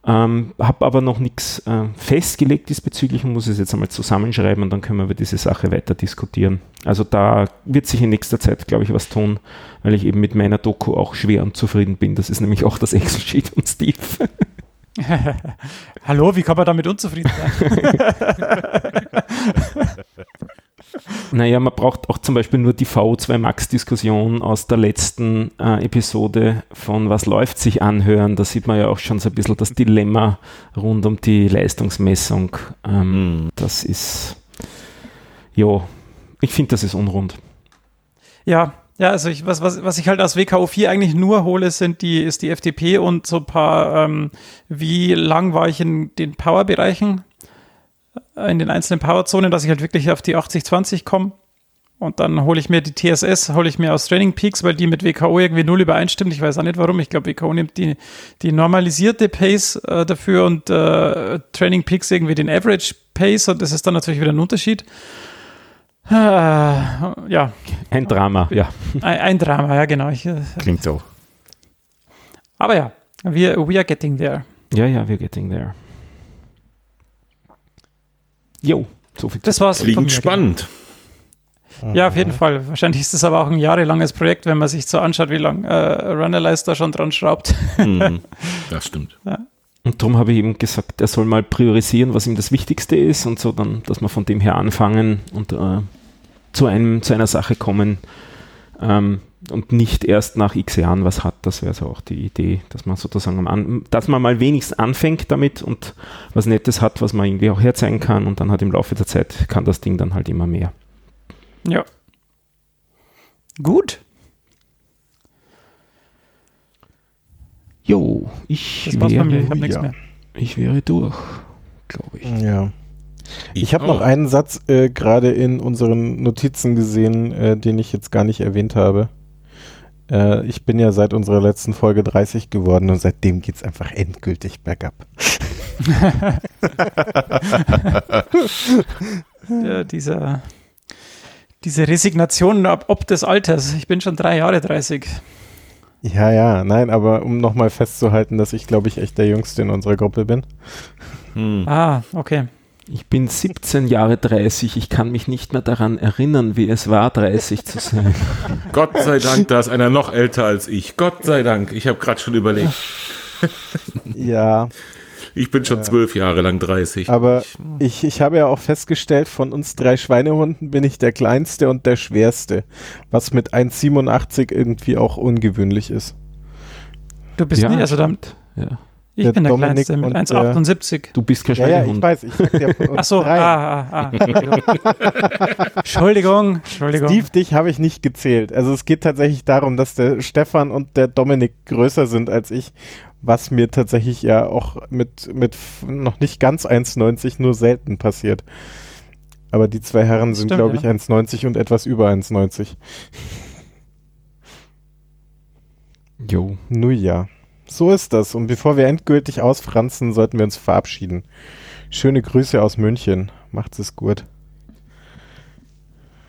ähm, habe aber noch nichts äh, festgelegt diesbezüglich und muss es jetzt einmal zusammenschreiben und dann können wir über diese Sache weiter diskutieren. Also da wird sich in nächster Zeit, glaube ich, was tun, weil ich eben mit meiner Doku auch schwer unzufrieden bin. Das ist nämlich auch das Excel-Sheet und Steve. (laughs) (laughs) Hallo, wie kann man damit unzufrieden sein? (laughs) Naja, man braucht auch zum Beispiel nur die VO2 Max-Diskussion aus der letzten äh, Episode von Was läuft sich anhören. Da sieht man ja auch schon so ein bisschen das Dilemma rund um die Leistungsmessung. Ähm, Mhm. Das ist, ja, ich finde, das ist unrund. Ja, ja, also ich, was, was, was ich halt aus WKO 4 eigentlich nur hole, sind die, ist die FDP und so ein paar, ähm, wie lang war ich in den Power-Bereichen, äh, in den einzelnen Power-Zonen, dass ich halt wirklich auf die 80-20 komme. Und dann hole ich mir die TSS, hole ich mir aus Training Peaks, weil die mit WKO irgendwie null übereinstimmt. Ich weiß auch nicht warum. Ich glaube, WKO nimmt die, die normalisierte Pace äh, dafür und äh, Training Peaks irgendwie den Average Pace und das ist dann natürlich wieder ein Unterschied. Äh, ja, Ein Drama, ja. ein, ein Drama, ja, genau. Ich, äh, Klingt so. aber ja, wir we are getting there. Ja, ja, we're getting there. Jo, so viel. Das war's. Klingt mir. spannend. Ja, auf jeden Fall. Wahrscheinlich ist das aber auch ein jahrelanges Projekt, wenn man sich so anschaut, wie lange äh, Runalyze da schon dran schraubt. Mhm. (laughs) Das stimmt. Und darum habe ich ihm gesagt, er soll mal priorisieren, was ihm das Wichtigste ist und so dann, dass wir von dem her anfangen und äh, zu, einem, zu einer Sache kommen ähm, und nicht erst nach x Jahren was hat. Das wäre so auch die Idee, dass man sozusagen am dass man mal wenigstens anfängt damit und was Nettes hat, was man irgendwie auch herzeigen kann und dann halt im Laufe der Zeit kann das Ding dann halt immer mehr. Ja. Gut. Jo, ich, Das war's bei mir. Ich wäre, habe nichts ja. mehr. ich wäre durch, glaube ich. Ja. Ich habe noch auch. einen Satz äh, gerade in unseren Notizen gesehen, äh, den ich jetzt gar nicht erwähnt habe. Äh, ich bin ja seit unserer letzten Folge 30 geworden und seitdem geht's einfach endgültig bergab. (laughs) Ja, dieser, diese Resignation ab, ob des Alters. Ich bin schon drei Jahre 30. Ja, ja, nein, aber um nochmal festzuhalten, dass ich, glaube ich, echt der Jüngste in unserer Gruppe bin. Hm. Ah, okay. Ich bin 17 Jahre 30, ich kann mich nicht mehr daran erinnern, wie es war, 30 zu sein. (laughs) Gott sei Dank, da ist einer noch älter als ich. Gott sei Dank. Ich habe gerade schon überlegt. Ja, Ich bin schon zwölf Jahre lang 30. aber ich, ich habe ja auch festgestellt, von uns drei Schweinehunden bin ich der kleinste und der schwerste, was mit 1,87 irgendwie auch ungewöhnlich ist. Du bist Ja, nicht, also stimmt. ja. Ich Der bin der Dominik Kleinste mit und der- 1,78. Du bist kein Ja, ja, ich Schweinehund. weiß, ich sag dir von (laughs) uns Ach so, drei. ah, ah, ah. (laughs) Entschuldigung, Entschuldigung. Steve, dich habe ich nicht gezählt. Also es geht tatsächlich darum, dass der Stefan und der Dominik größer sind als ich, was mir tatsächlich ja auch mit, mit noch nicht ganz 1,90 nur selten passiert. Aber die zwei Herren sind, glaube ja. ich, 1,90 und etwas über 1,90. Jo. Nun ja, so ist das. Und bevor wir endgültig ausfranzen, sollten wir uns verabschieden. Schöne Grüße aus München. Macht's es gut.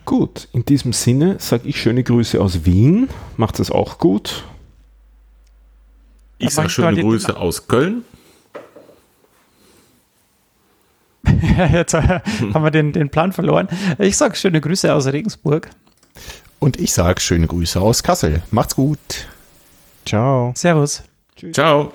Gut, in diesem Sinne sage ich schöne Grüße aus Wien. Macht es auch gut. Ich sage schöne Grüße aus Köln. (laughs) Jetzt äh, haben wir den, den Plan verloren. Ich sage schöne Grüße aus Regensburg. Und ich sage schöne Grüße aus Kassel. Macht's gut. Ciao. Servus. Ciao.